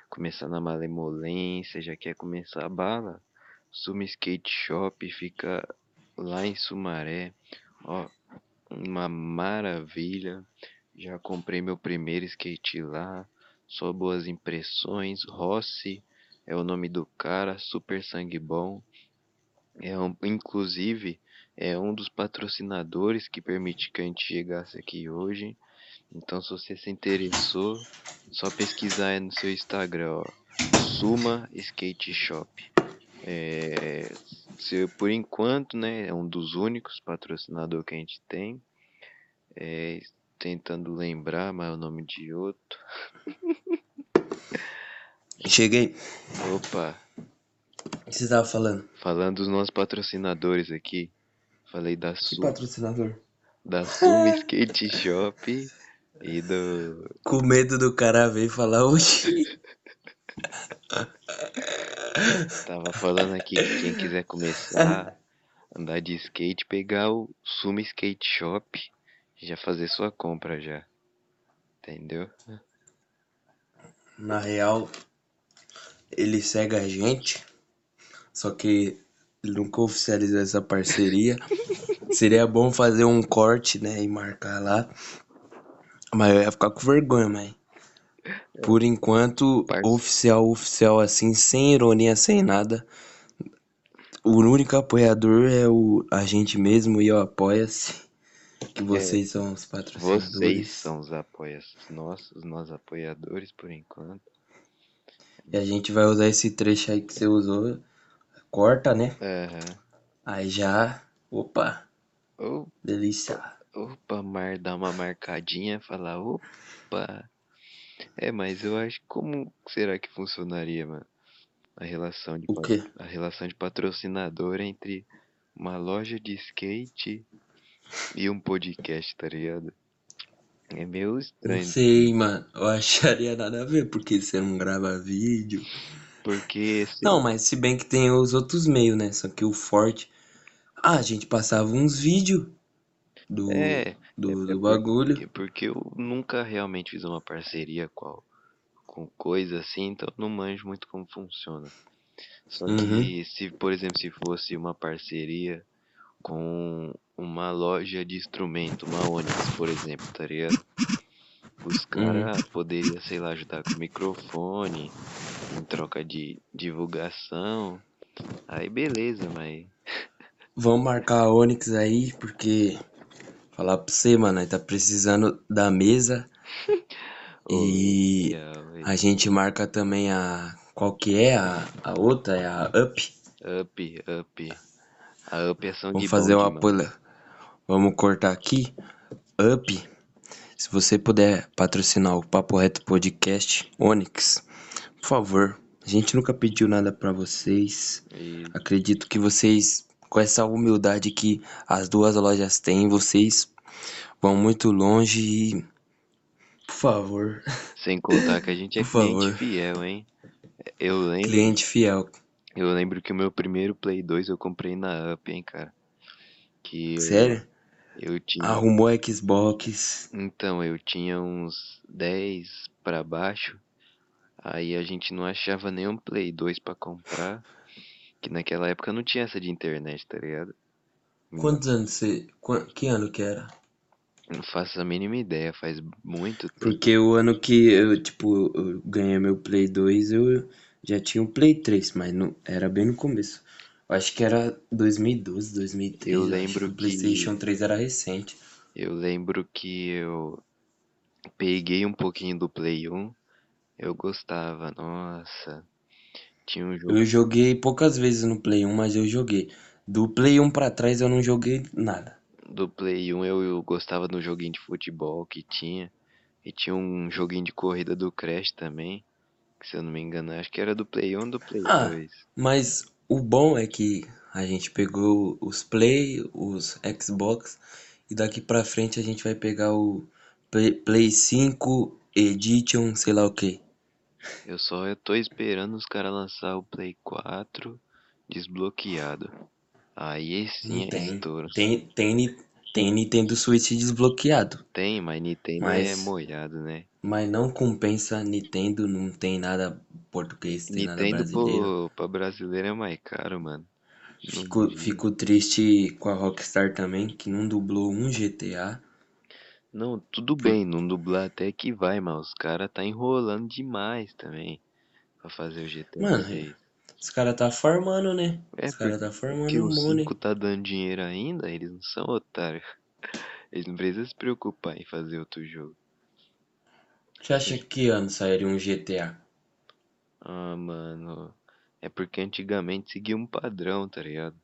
começar na malemolência, já quer começar a bala? Suma Skate Shop fica lá em Sumaré. Ó, uma maravilha. Já comprei meu primeiro skate lá. Só boas impressões. Rossi é o nome do cara, super sangue bom. É um, inclusive, é um dos patrocinadores que permite que a gente chegasse aqui hoje. Então, se você se interessou, só pesquisar aí no seu Instagram, ó, Suma Skate Shop. É, se, por enquanto, né, é um dos únicos patrocinadores que a gente tem. É, tentando lembrar, mas é o nome de outro. Cheguei. Opa, O que você tava falando? falando dos nossos patrocinadores aqui. Falei da Que Suma. patrocinador? da Suma Skate Shop e do. Com medo do cara vir falar hoje. Tava falando aqui que quem quiser começar andar de skate, pegar o Suma Skate Shop já fazer sua compra já. Entendeu? Na real, ele segue a gente, só que ele nunca oficializou essa parceria. Seria bom fazer um corte, né, e marcar lá. Mas eu ia ficar com vergonha, mas por enquanto, Parce- oficial, oficial assim, sem ironia, sem nada. O único apoiador é o a gente mesmo e o Apoia-se. Que vocês são os patrocinadores. Vocês são os apoias nossos, nós apoiadores por enquanto. E a gente vai usar esse trecho aí que você usou. Corta, né? Aham. Aí já. Opa, Ô, delícia. Opa, mar, dar uma marcadinha, falar, opa. É, mas eu acho como será que funcionaria, mano? A relação de a relação de patrocinador entre uma loja de skate e um podcast, tá ligado? É meio Não estranho, sei, mano. Eu acharia nada a ver, porque você não grava vídeo. porque se- Não, mas se bem que tem os outros meios, né? Só que o forte. Ah, a gente passava uns vídeos. do, É, é, do, é do porque, bagulho. porque eu nunca realmente fiz uma parceria com, com coisa assim, então não manjo muito como funciona. Só Uhum, que se, por exemplo, se fosse uma parceria com uma loja de instrumento, uma Onyx, por exemplo, tá ligado? Os uhum. caras poderiam, sei lá, ajudar com microfone, em troca de divulgação. Aí beleza, mas. Vamos marcar a Onix aí, porque falar pra você, mano, nós tá precisando da mesa e a gente marca também a. Qual que é a, a outra? É a Up. Up, up. A up é Vamos sangue bom fazer uma pula. Vamos cortar aqui. Up. Se você puder patrocinar o Papo Reto Podcast Onix, por favor. A gente nunca pediu nada pra vocês. E Acredito que vocês, com essa humildade que as duas lojas têm, vocês vão muito longe e. Por favor, sem contar que a gente é por cliente favor, fiel, hein? Eu lembro, cliente fiel. Eu lembro que o meu primeiro Play 2 eu comprei na Up, hein, cara. Que eu, Sério? eu tinha. Arrumou Xbox. Então, eu tinha uns 10 pra baixo. Aí a gente não achava nenhum Play 2 pra comprar. Que naquela época não tinha essa de internet, tá ligado? Quantos anos você. Que ano que era? Não faço a mínima ideia, faz muito tempo. Porque o ano que eu, tipo, eu ganhei meu Play 2, eu já tinha um Play 3, mas não, era bem no começo. Eu acho que era 2012, 2013. Eu lembro que o PlayStation 3 era recente. Eu lembro que eu peguei um pouquinho do Play 1. Eu gostava, nossa. Tinha um jogo. Eu joguei poucas vezes no Play 1, mas eu joguei. Do Play 1 pra trás eu não joguei nada. Do Play 1 eu, eu gostava do joguinho de futebol que tinha. E tinha um joguinho de corrida do Crash também. Que se eu não me engano, acho que era do Play 1 ou do Play Ah, 2. mas o bom é que a gente pegou os Play, os Xbox, e daqui pra frente a gente vai pegar o Play, Play 5 Edition, sei lá o que. Eu só eu tô esperando os caras lançar o Play 4 desbloqueado. Aí sim é tem. estouro. Tem, tem, tem Nintendo Switch desbloqueado. Tem, mas Nintendo é Mas- molhado, né? Mas não compensa Nintendo, não tem nada português, tem nada Nintendo brasileiro. pô, pra brasileiro é mais caro, mano. Não Fico, fico triste com a Rockstar também, que não dublou um GTA. Não, tudo bem, não dublar até que vai, mas os caras tá enrolando demais também pra fazer o GTA Mano, 6. Os caras tá formando, né? É, Os caras porque, tá formando um o money. 5 tá dando dinheiro ainda, eles não são otários. Eles não precisam se preocupar em fazer outro jogo. Você acha que ano sairia um GTA? Ah, mano, é porque antigamente seguia um padrão, tá ligado?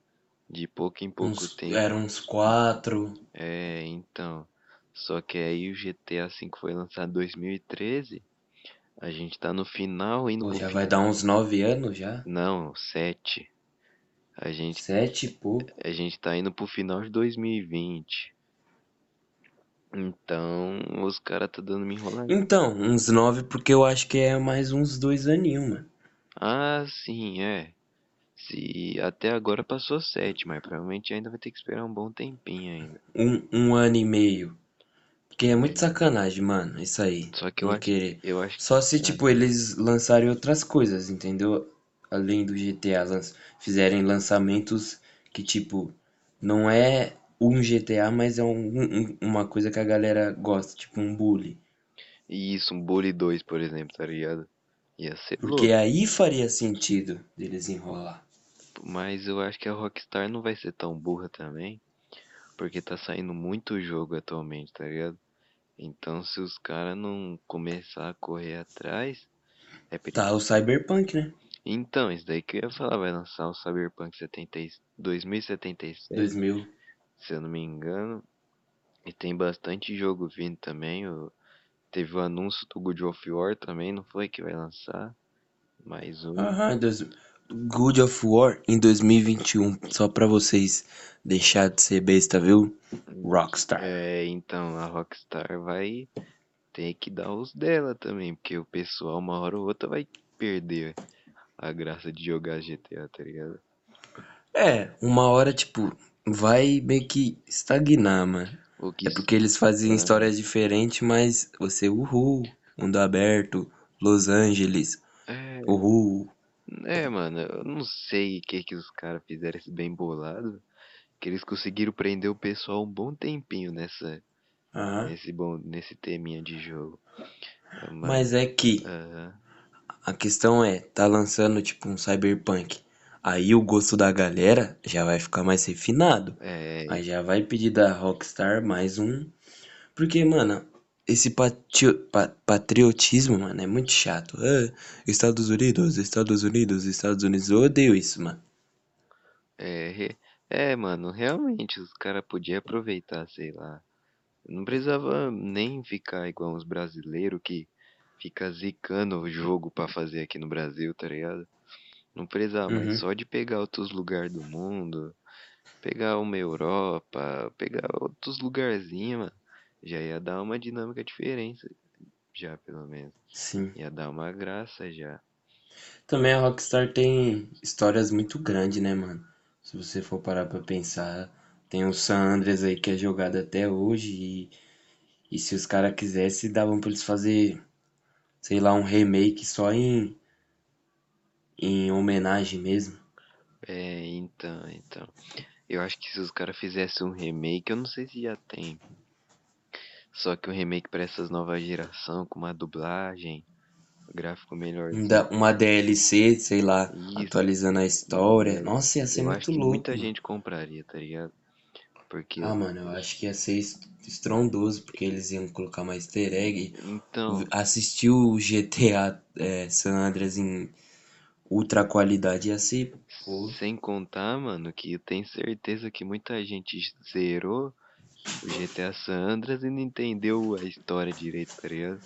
De pouco em pouco Uns, tempo. era uns quatro. É, então. Só que aí o GTA V foi lançado em 2013. A gente tá no final, indo Pô, já fim. vai dar uns nove anos já? Não, 7. A gente, Sete e pouco. a gente tá indo pro final de 2020. Então, os caras tá dando uma enrolada. Então, uns nove porque eu acho que é mais uns dois aninhos, mano. Ah, sim, é. Se até agora passou 7, mas provavelmente ainda vai ter que esperar um bom tempinho ainda. Um, um ano e meio. Porque é muito sacanagem, mano, isso aí. Só que eu acho, querer. eu acho Só se, Ah. tipo, eles lançarem outras coisas, entendeu? Além do GTA, fizerem lançamentos que, tipo, não é um GTA, mas é um- um- uma coisa que a galera gosta, tipo um bully. E isso, um Bully 2, por exemplo, tá ligado? Ia ser louco. Porque aí faria sentido deles enrolar. Mas eu acho que a Rockstar não vai ser tão burra também. Porque tá saindo muito jogo atualmente, tá ligado? Então se os caras não começar a correr atrás, é. Tá o Cyberpunk, né? Então, isso daí que eu ia falar, vai lançar o Cyberpunk 70, e- 2077, 2000. Se eu não me engano. E tem bastante jogo vindo também. O... Teve o anúncio do God of War também, não foi que vai lançar? Mais um. Aham, dois... Good of War em 2021. Só pra vocês deixar de ser besta, viu? Rockstar. É, então a Rockstar vai ter que dar os dela também, porque o pessoal uma hora ou outra vai perder a graça de jogar GTA, tá ligado? É, uma hora, tipo, vai meio que estagnar, mano. O que É porque eles faziam ah, histórias diferentes, mas você, uhul, mundo aberto, Los Angeles, é, uhul. é, mano, eu não sei o que que os caras fizeram esse bem bolado, que eles conseguiram prender o pessoal um bom tempinho nessa Aham. nesse bom nesse teminha de jogo. Mas Mas é que aham, a questão é, tá lançando tipo um cyberpunk. Aí o gosto da galera já vai ficar mais refinado. é, Aí já vai pedir da Rockstar mais um. Porque, mano, esse patriotismo, mano, é muito chato. Ah, Estados Unidos, Estados Unidos, Estados Unidos. Eu odeio isso, mano. é, é, mano, realmente os caras podiam aproveitar, sei lá. Não precisava nem ficar igual uns brasileiros que fica zicando o jogo pra fazer aqui no Brasil, tá ligado? Não precisava, mas Uhum. só de pegar outros lugares do mundo, pegar uma Europa, pegar outros lugarzinhos, mano, já ia dar uma dinâmica diferente, já pelo menos. Sim. Ia dar uma graça já. Também a Rockstar tem histórias muito grandes, né, mano? Se você for parar pra pensar, tem o San Andreas aí que é jogado até hoje e, e se os caras quisessem, davam pra eles fazer, sei lá, um remake só em, em homenagem mesmo. É, então, então. Eu acho que se os caras fizessem um remake, eu não sei se já tem. Só que um remake pra essas novas geração, com uma dublagem, gráfico. Ainda Uma DLC, sei lá, Isso, atualizando a história. é, Nossa, ia ser eu acho muito que muita louco, mano. gente compraria, tá ligado? Porque, Ah, mano, eu acho que ia ser est- estrondoso, porque eles iam colocar uma easter egg. então, Assistir o GTA é, San Andreas em ultra qualidade ia ser, pô, sem contar, mano, que eu tenho certeza que muita gente zerou o GTA San Andreas e não entendeu a história direito, tá ligado?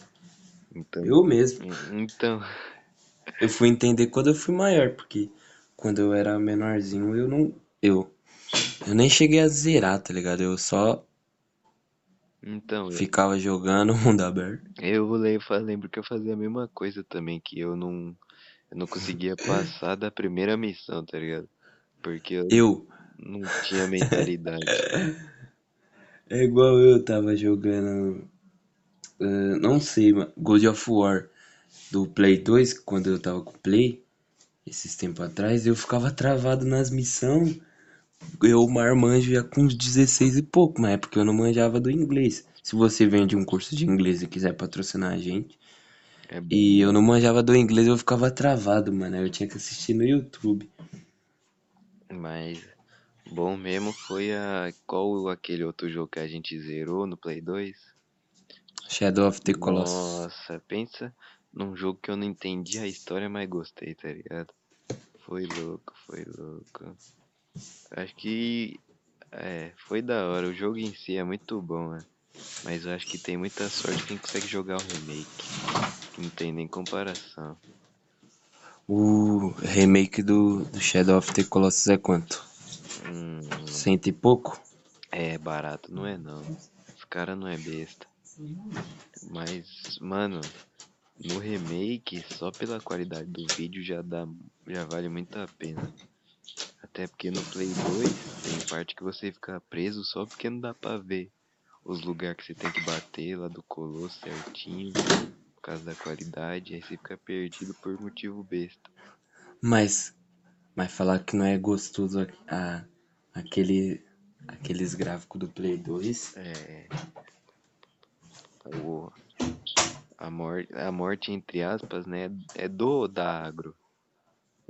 Então, eu mesmo. en- então, Eu fui entender quando eu fui maior, porque quando eu era menorzinho eu não. Eu, eu nem cheguei a zerar, tá ligado? Eu só então, ficava jogando mundo aberto. eu lembro que eu fazia a mesma coisa também, que eu não, eu não conseguia passar da primeira missão, tá ligado? Porque eu Eu, não tinha mentalidade. é igual eu tava jogando. ah, não sei, God of War do Play 2, quando eu tava com o Play, esses tempos atrás, eu ficava travado nas missões. Eu, marmanjo, ia com uns 16 e pouco, mas é porque eu não manjava do inglês. Se você vende um curso de inglês e quiser patrocinar a gente. É E eu não manjava do inglês, eu ficava travado, mano. Eu tinha que assistir no YouTube. mas bom mesmo foi a qual aquele outro jogo que a gente zerou no Play 2? Shadow of the Colossus. Nossa, pensa num jogo que eu não entendi a história, mas gostei, tá ligado? Foi louco, foi louco. Acho que é, foi da hora. O jogo em si é muito bom, né? Mas eu acho que tem muita sorte quem consegue jogar o remake. Não tem nem comparação. O remake do, do Shadow of the Colossus é quanto? Hum, Cento e pouco? é barato, não é não. Os cara não é besta. Mas, mano, no remake, só pela qualidade do vídeo já dá, já vale muito a pena. Até porque no Play 2 tem parte que você fica preso só porque não dá pra ver os lugares que você tem que bater lá do colosso certinho, por causa da qualidade, aí você fica perdido por motivo besta. Mas, mas falar que não é gostoso a, a- aquele, aqueles gráficos do Play 2. É. O, a, morte, a morte, entre aspas, né? É do da agro.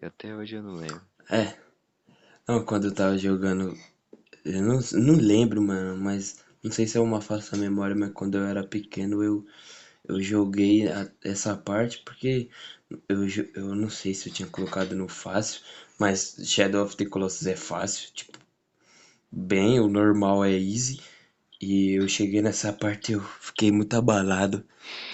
E até hoje eu não lembro. É. Não, quando eu tava jogando. Eu não, não lembro, mano, mas não sei se é uma falsa memória, mas quando eu era pequeno eu, eu joguei a- essa parte porque eu, eu não sei se eu tinha colocado no fácil, mas Shadow of the Colossus é fácil, tipo, bem, o normal é easy. E eu cheguei nessa parte eu fiquei muito abalado.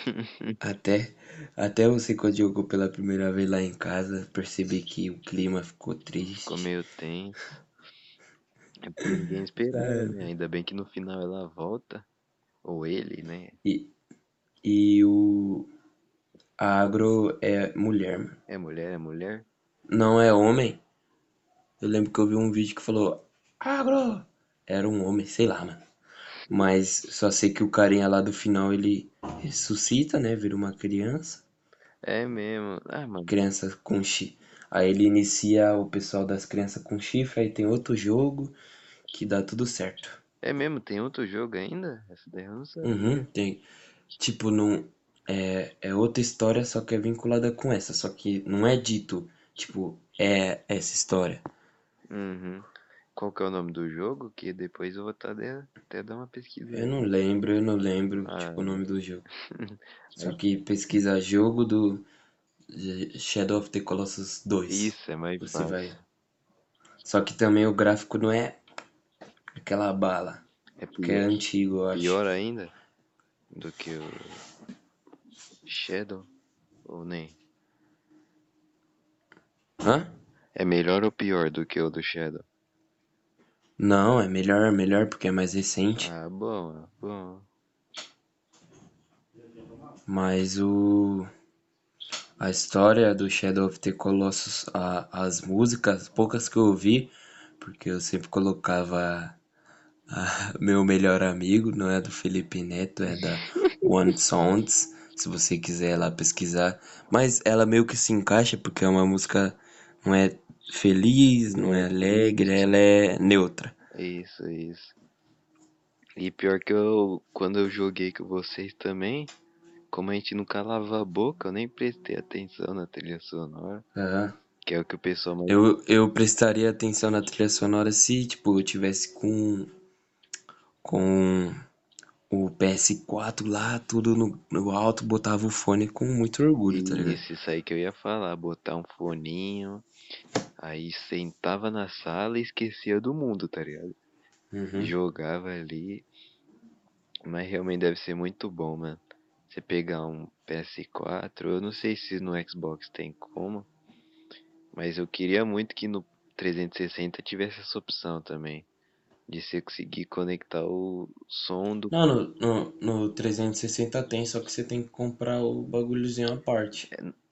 Até, até você quando jogou pela primeira vez lá em casa, percebi que o clima ficou triste. Ficou meio tenso. É ninguém esperava, né? Ainda bem que no final ela volta. Ou ele, né? E, e o a Agro é mulher, mano. É mulher, é mulher? Não é homem. Eu lembro que eu vi um vídeo que falou Agro! Era um homem, sei lá, mano. Mas só sei que o carinha lá do final ele ressuscita, né? Vira uma criança. É mesmo. Ah, mano. Criança com chifre. Aí ele inicia o pessoal das crianças com chifre, aí tem outro jogo que dá tudo certo. É mesmo, tem outro jogo ainda? Essa daí eu não sabia. Uhum, tem. Tipo, não. É, é outra história, só que é vinculada com essa. Só que não é dito, tipo, é essa história. Uhum. Qual que é o nome do jogo? Que depois eu vou tá de- até dar uma pesquisa. Eu não lembro, eu não lembro, Ah. tipo, o nome do jogo. Só que pesquisa jogo do Shadow of the Colossus 2. Isso, é mais Você fácil. vai. Só que também o gráfico não é aquela bala. É Porque é antigo, eu acho. pior ainda do que o Shadow? Ou nem? Hã? É melhor ou pior do que o do Shadow? Não, é melhor, é melhor porque é mais recente. Ah, bom, bom. Mas o. A história do Shadow of the Colossus, a- as músicas, poucas que eu ouvi, porque eu sempre colocava meu melhor amigo, não é do Felipe Neto, é da One Sounds, se você quiser lá pesquisar. Mas ela meio que se encaixa porque é uma música, não é feliz, não é alegre, ela é neutra. Isso, isso. E pior que eu, quando eu joguei com vocês também, como a gente não calava a boca, eu nem prestei atenção na trilha sonora, Aham. que é o que o pessoal mais Eu, eu prestaria atenção na trilha sonora se, tipo, eu tivesse com, com o PS4 lá, tudo no, no alto, botava o fone com muito orgulho, tá ligado? Isso, isso aí que eu ia falar, botar um foninho, aí sentava na sala e esquecia do mundo, tá ligado? Uhum. Jogava ali, mas realmente deve ser muito bom, mano. Você pegar um PS4, eu não sei se no Xbox tem como, mas eu queria muito que no 360 tivesse essa opção também, de você conseguir conectar o som do... Não, no, no, no 360 tem, só que você tem que comprar o bagulhozinho à parte.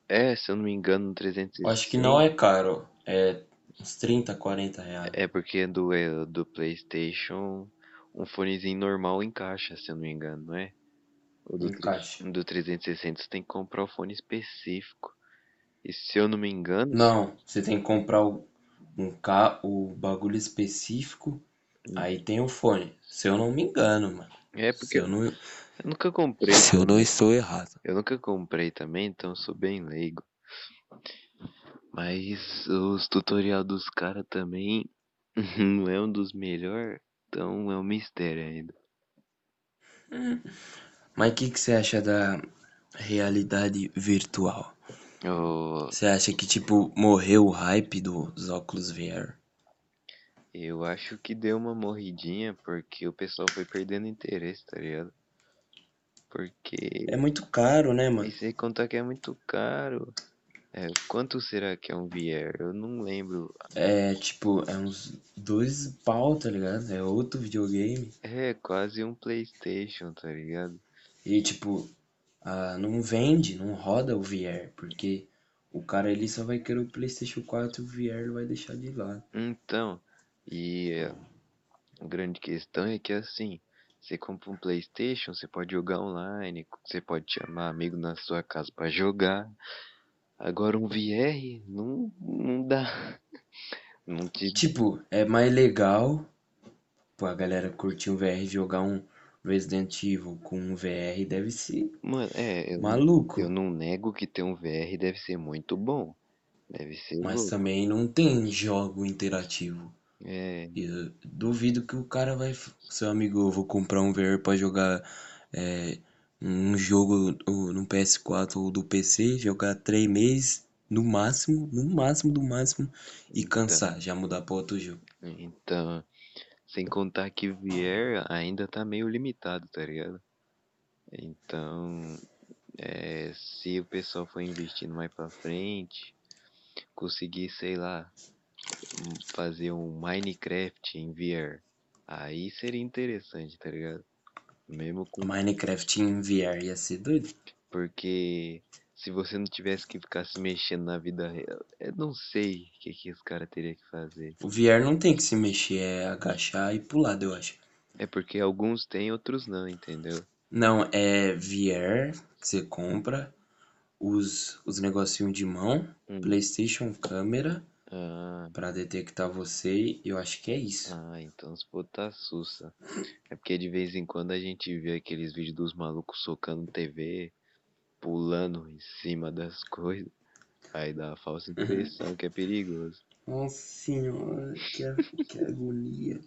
É, se eu não me engano, no 360... Eu acho que não é caro, é uns 30, 40 reais. É porque do, é, do PlayStation, um fonezinho normal encaixa, se eu não me engano, não é? O do, Encaixa. do 360 você tem que comprar o fone específico. E se eu não me engano, Não, você tem que comprar o, um ca, o bagulho específico, aí tem o fone. Se eu não me engano, mano. é Se porque eu não, eu nunca comprei. se eu não estou errado. Eu nunca comprei também, então eu sou bem leigo. Mas os tutorial dos caras também não é um dos melhores, então é um mistério ainda. Mas o que, que você acha da realidade virtual? Você acha que, tipo, morreu o hype dos óculos VR? Eu acho que deu uma morridinha porque o pessoal foi perdendo interesse, tá ligado? Porque. É muito caro, né, E mano? sem contar que é muito caro. É, quanto será que é um VR? Eu não lembro. É, tipo, é uns dois pau, tá ligado? É outro videogame. É quase um PlayStation, tá ligado? E, tipo, ah, não vende, não roda o VR, porque o cara ele só vai querer o PlayStation 4 e o VR vai deixar de lado. Então, e a grande questão é que assim, você compra um PlayStation, você pode jogar online, você pode chamar amigo na sua casa pra jogar. Agora um VR não, não dá. Não te Tipo, é mais legal pra galera curtir um VR jogar um Resident Evil com um VR deve ser Mano, é, eu, maluco. eu não nego que ter um VR deve ser muito bom. Deve ser Mas louco. também não tem jogo interativo. É, eu duvido que o cara vai. Seu amigo, eu vou comprar um VR pra jogar é, um jogo no PS4 ou do PC, jogar três meses no máximo, no máximo do máximo, e cansar, já mudar pra outro jogo. então, sem contar que VR ainda tá meio limitado, tá ligado? Então, é, se o pessoal for investindo mais pra frente, conseguir, sei lá, fazer um Minecraft em VR, aí seria interessante, tá ligado? Mesmo com Minecraft em VR ia ser doido. Porque se você não tivesse que ficar se mexendo na vida real, eu não sei o que, que os caras teriam que fazer. O VR não tem que se mexer, é agachar e pular, eu acho. É porque alguns tem, outros não, entendeu? Não, é VR que você compra, os, os negocinhos de mão, Hum. PlayStation câmera Ah, pra detectar você, eu acho que é isso. ah, então se for tá sussa. É porque de vez em quando a gente vê aqueles vídeos dos malucos socando TV, pulando em cima das coisas. Aí dá a falsa impressão que é perigoso. Nossa senhora, que, que agonia.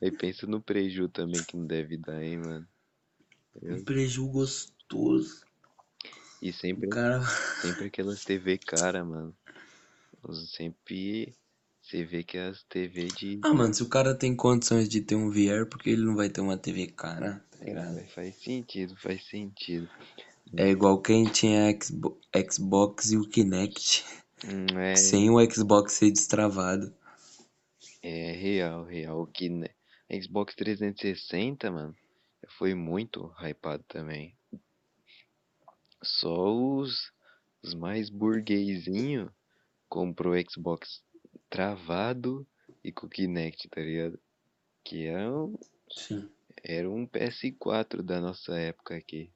Aí pensa no preju também que não deve dar, hein, mano. Um preju gostoso. E sempre, cara. sempre aquelas TV cara, mano. Sempre você vê que as TV de. Ah, mano, se o cara tem condições de ter um VR, porque ele não vai ter uma TV cara, tá ligado? É, faz sentido, faz sentido. É igual quem tinha Xbo- Xbox e o Kinect, Hum, é, sem o Xbox ser destravado. é real, real. Que né? Xbox 360, mano, foi muito hypado também. Só os, os mais burguesinho comprou Xbox travado e com Kinect, tá ligado? Que era um, Sim. era um PS4 da nossa época aqui.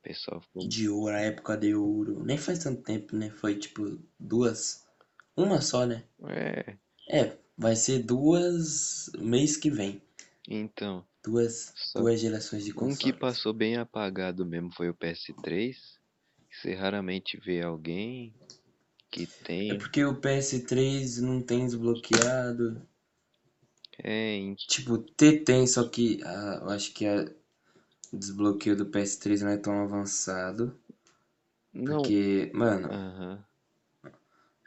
O pessoal ficou. De ouro, a época de ouro. Nem faz tanto tempo, né? Foi tipo duas. Uma só, né? É, É, vai ser duas mês que vem. então. Duas, Só duas gerações de Um consoles. que passou bem apagado mesmo foi o PS3. que Você raramente vê alguém que É tenha. porque o PS3 não tem desbloqueado. É, em- Tipo, T tem, só que ah, eu acho que a- o desbloqueio do PS3 não é tão avançado. não. Porque, mano, Aham.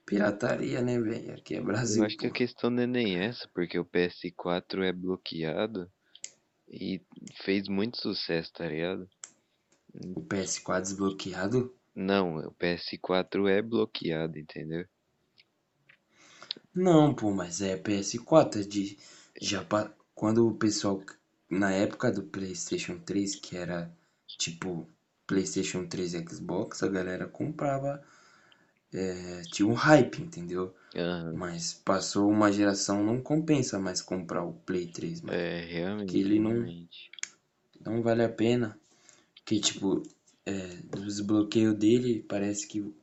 pirataria, né, velho? Aqui é Eu Brasil, acho que a pô. questão não é nem essa, porque o PS4 é bloqueado e fez muito sucesso, tá ligado? O PS4 desbloqueado? Não, o PS4 é bloqueado, entendeu? Não, pô, mas é PS4 é de já pa- quando o pessoal na época do PlayStation 3, que era tipo PlayStation 3 e Xbox, a galera comprava é, tinha um hype, entendeu? Aham. Mas passou uma geração, não compensa mais comprar o Play 3, mano. É, realmente. Que ele não- realmente. Não vale a pena. Porque, tipo, é, desbloqueio dele parece que o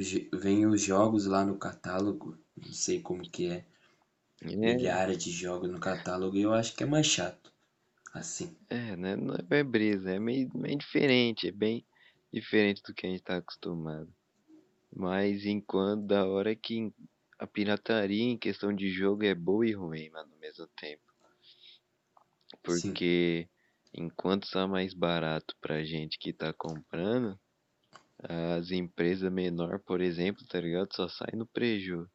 je- vem os jogos lá no catálogo. Não sei como que é. É, Milhares de jogos no catálogo e eu acho que é mais chato. Assim. é, né? Não é brisa, é meio, meio diferente, é bem diferente do que a gente tá acostumado. Mas enquanto da hora que a pirataria em questão de jogo é boa e ruim, mano, ao mesmo tempo. Sim. Enquanto tá mais barato pra gente que tá comprando, as empresas menor, por exemplo, tá ligado? Só sai no preju.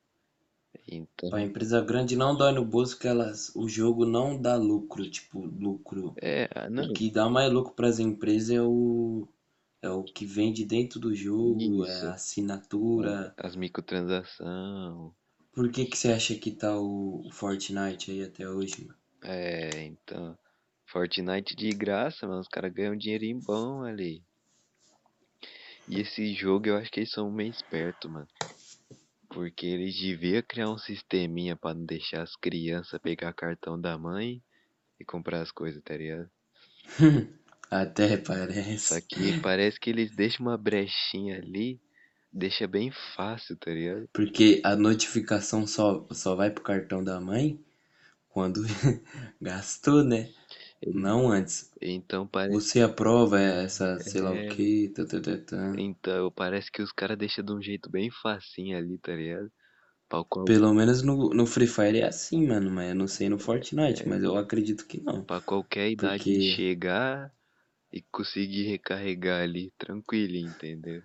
Então, Pra empresa grande não dói no bolso que elas, o jogo não dá lucro, tipo, lucro. é, não, O que dá mais lucro pras empresas é o é o que vende dentro do jogo, é Isso. a assinatura. as microtransações, Por que que você acha que tá o, o Fortnite aí até hoje, mano? é, então, Fortnite de graça, mano, os caras ganham um dinheirinho bom ali. E esse jogo eu acho que eles são meio espertos, mano. Porque eles deviam criar um sisteminha pra não deixar as crianças pegar cartão da mãe e comprar as coisas, tá ligado? Até Só parece. que parece que eles deixam uma brechinha ali, deixa bem fácil, tá ligado? Porque a notificação só, só vai pro cartão da mãe quando gastou, né? Não antes. Então parece, Você aprova essa, sei lá É. o que, tá, tá, tá, tá. então parece que os caras deixam de um jeito bem facinho ali, tá ligado? Pelo menos no, no Free Fire é assim, mano, mas eu não sei no Fortnite, mas eu acredito que não. pra qualquer idade Porque- chegar e conseguir recarregar ali tranquilinho, entendeu?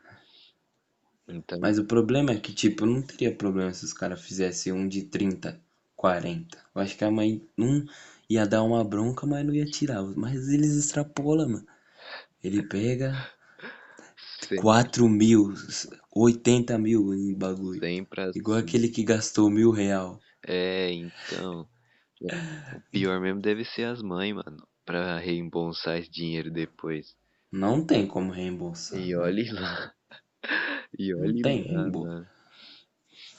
Então, Mas o problema é que, tipo, não teria problema se os caras fizessem um de 30, 40. Eu acho que a mãe não ia dar uma bronca, mas não ia tirar. Mas eles extrapolam, mano. Ele pega se- 4 mil, 80 mil em bagulho. sempre. Igual aquele que gastou mil real. É, então. O pior mesmo deve ser as mães, mano. Pra reembolsar esse dinheiro depois. Não tem como reembolsar. E olhe lá. E olhe tem lá, reembolso.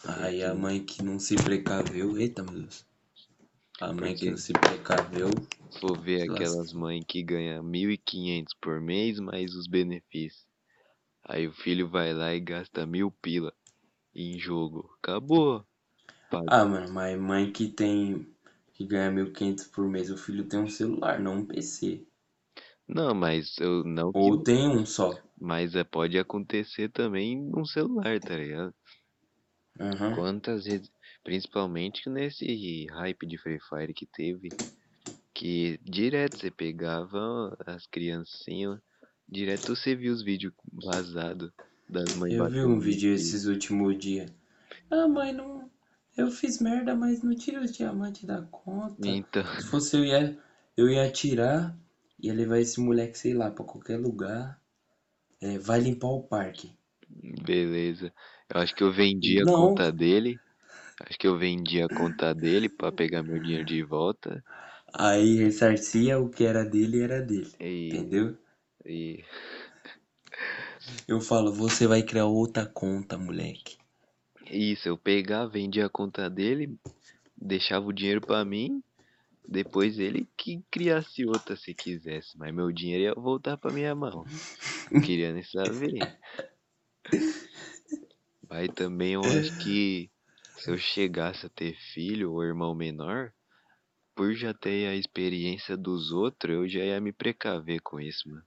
Aí a mãe que não se precaveu, eita meu Deus. A mãe que se precaveu, for ver se lasca. aquelas mães que ganham 1.500 por mês, mais os benefícios. Aí o filho vai lá e gasta mil pila em jogo. Acabou. Paga. Ah, mano, mas mãe que tem. que ganha 1.500 por mês, o filho tem um celular, não um PC. Não, mas eu não que. Ou tem um só. Mas é, pode acontecer também num celular, tá ligado? Aham. Quantas vezes, principalmente nesse hype de Free Fire que teve, que direto você pegava as criancinhas, direto você via os vídeos vazados das mães Eu vi um vídeo esses últimos dias. Ah, mãe, não. Eu fiz merda, mas não tira os diamantes da conta. Então, Se fosse eu ia, eu ia tirar, ia levar esse moleque, sei lá, pra qualquer lugar. É, vai limpar o parque. beleza. Eu acho que eu vendi a Não. conta dele. Acho que eu vendi a conta dele pra pegar meu dinheiro de volta. Aí ressarcia o que era dele era dele. E, Entendeu? e Eu falo, você vai criar outra conta, moleque. isso, eu pegar, vendia a conta dele, deixava o dinheiro pra mim, depois ele que criasse outra se quisesse, mas meu dinheiro ia voltar pra minha mão. Não queria nem saber. Mas também eu acho que se eu chegasse a ter filho ou irmão menor, por já ter a experiência dos outros, eu já ia me precaver com isso, mano.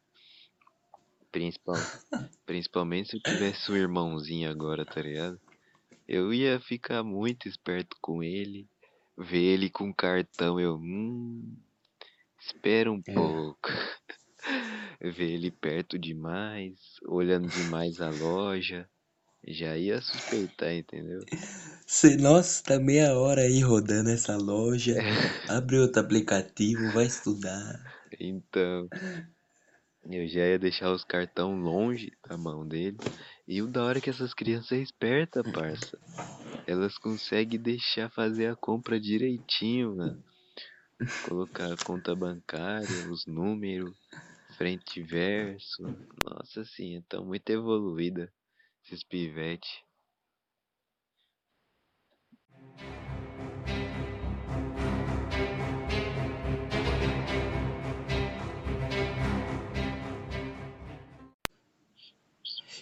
Principal, principalmente se eu tivesse um irmãozinho agora, tá ligado? Eu ia ficar muito esperto com ele, ver ele com cartão, eu, hum, espera um É. pouco. ver ele perto demais, olhando demais a loja, já ia suspeitar, entendeu? Cê, nossa, tá meia hora aí rodando essa loja. Abre outro aplicativo, vai estudar. Então, eu já ia deixar os cartão longe da mão dele. E o da hora é que essas crianças é esperta, parça. Elas conseguem deixar fazer a compra direitinho, mano. Colocar a conta bancária, os números, frente e verso. Nossa, assim, então muito evoluída esses pivete.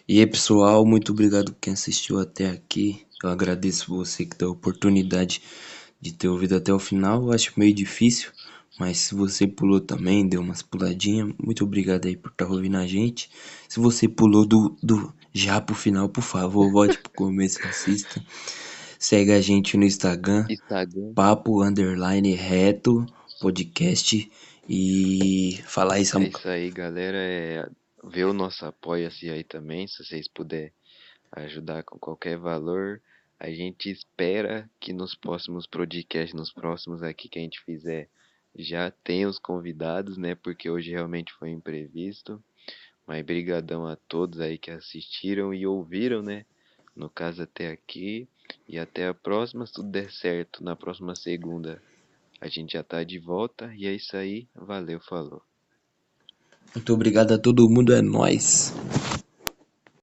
E aí, pessoal, muito obrigado quem assistiu até aqui. Eu agradeço você que deu a oportunidade de ter ouvido até o final. Eu acho meio difícil, mas se você pulou também, deu umas puladinhas, muito obrigado aí por estar ouvindo a gente. Se você pulou do, do já pro final, por favor, volte pro começo e assista. Segue a gente no Instagram, Instagram. papo underline reto podcast e falar isso. É isso aí, galera. É ver o nosso apoia-se aí também, se vocês puderem ajudar com qualquer valor. A gente espera que nos próximos podcasts, nos próximos aqui que a gente fizer, já tenha os convidados, né? Porque hoje realmente foi imprevisto. Mas brigadão a todos aí que assistiram e ouviram, né? No caso até aqui. E até a próxima, se tudo der certo, na próxima segunda a gente já tá de volta. E é isso aí. Valeu, falou. Muito obrigado a todo mundo, é nóis.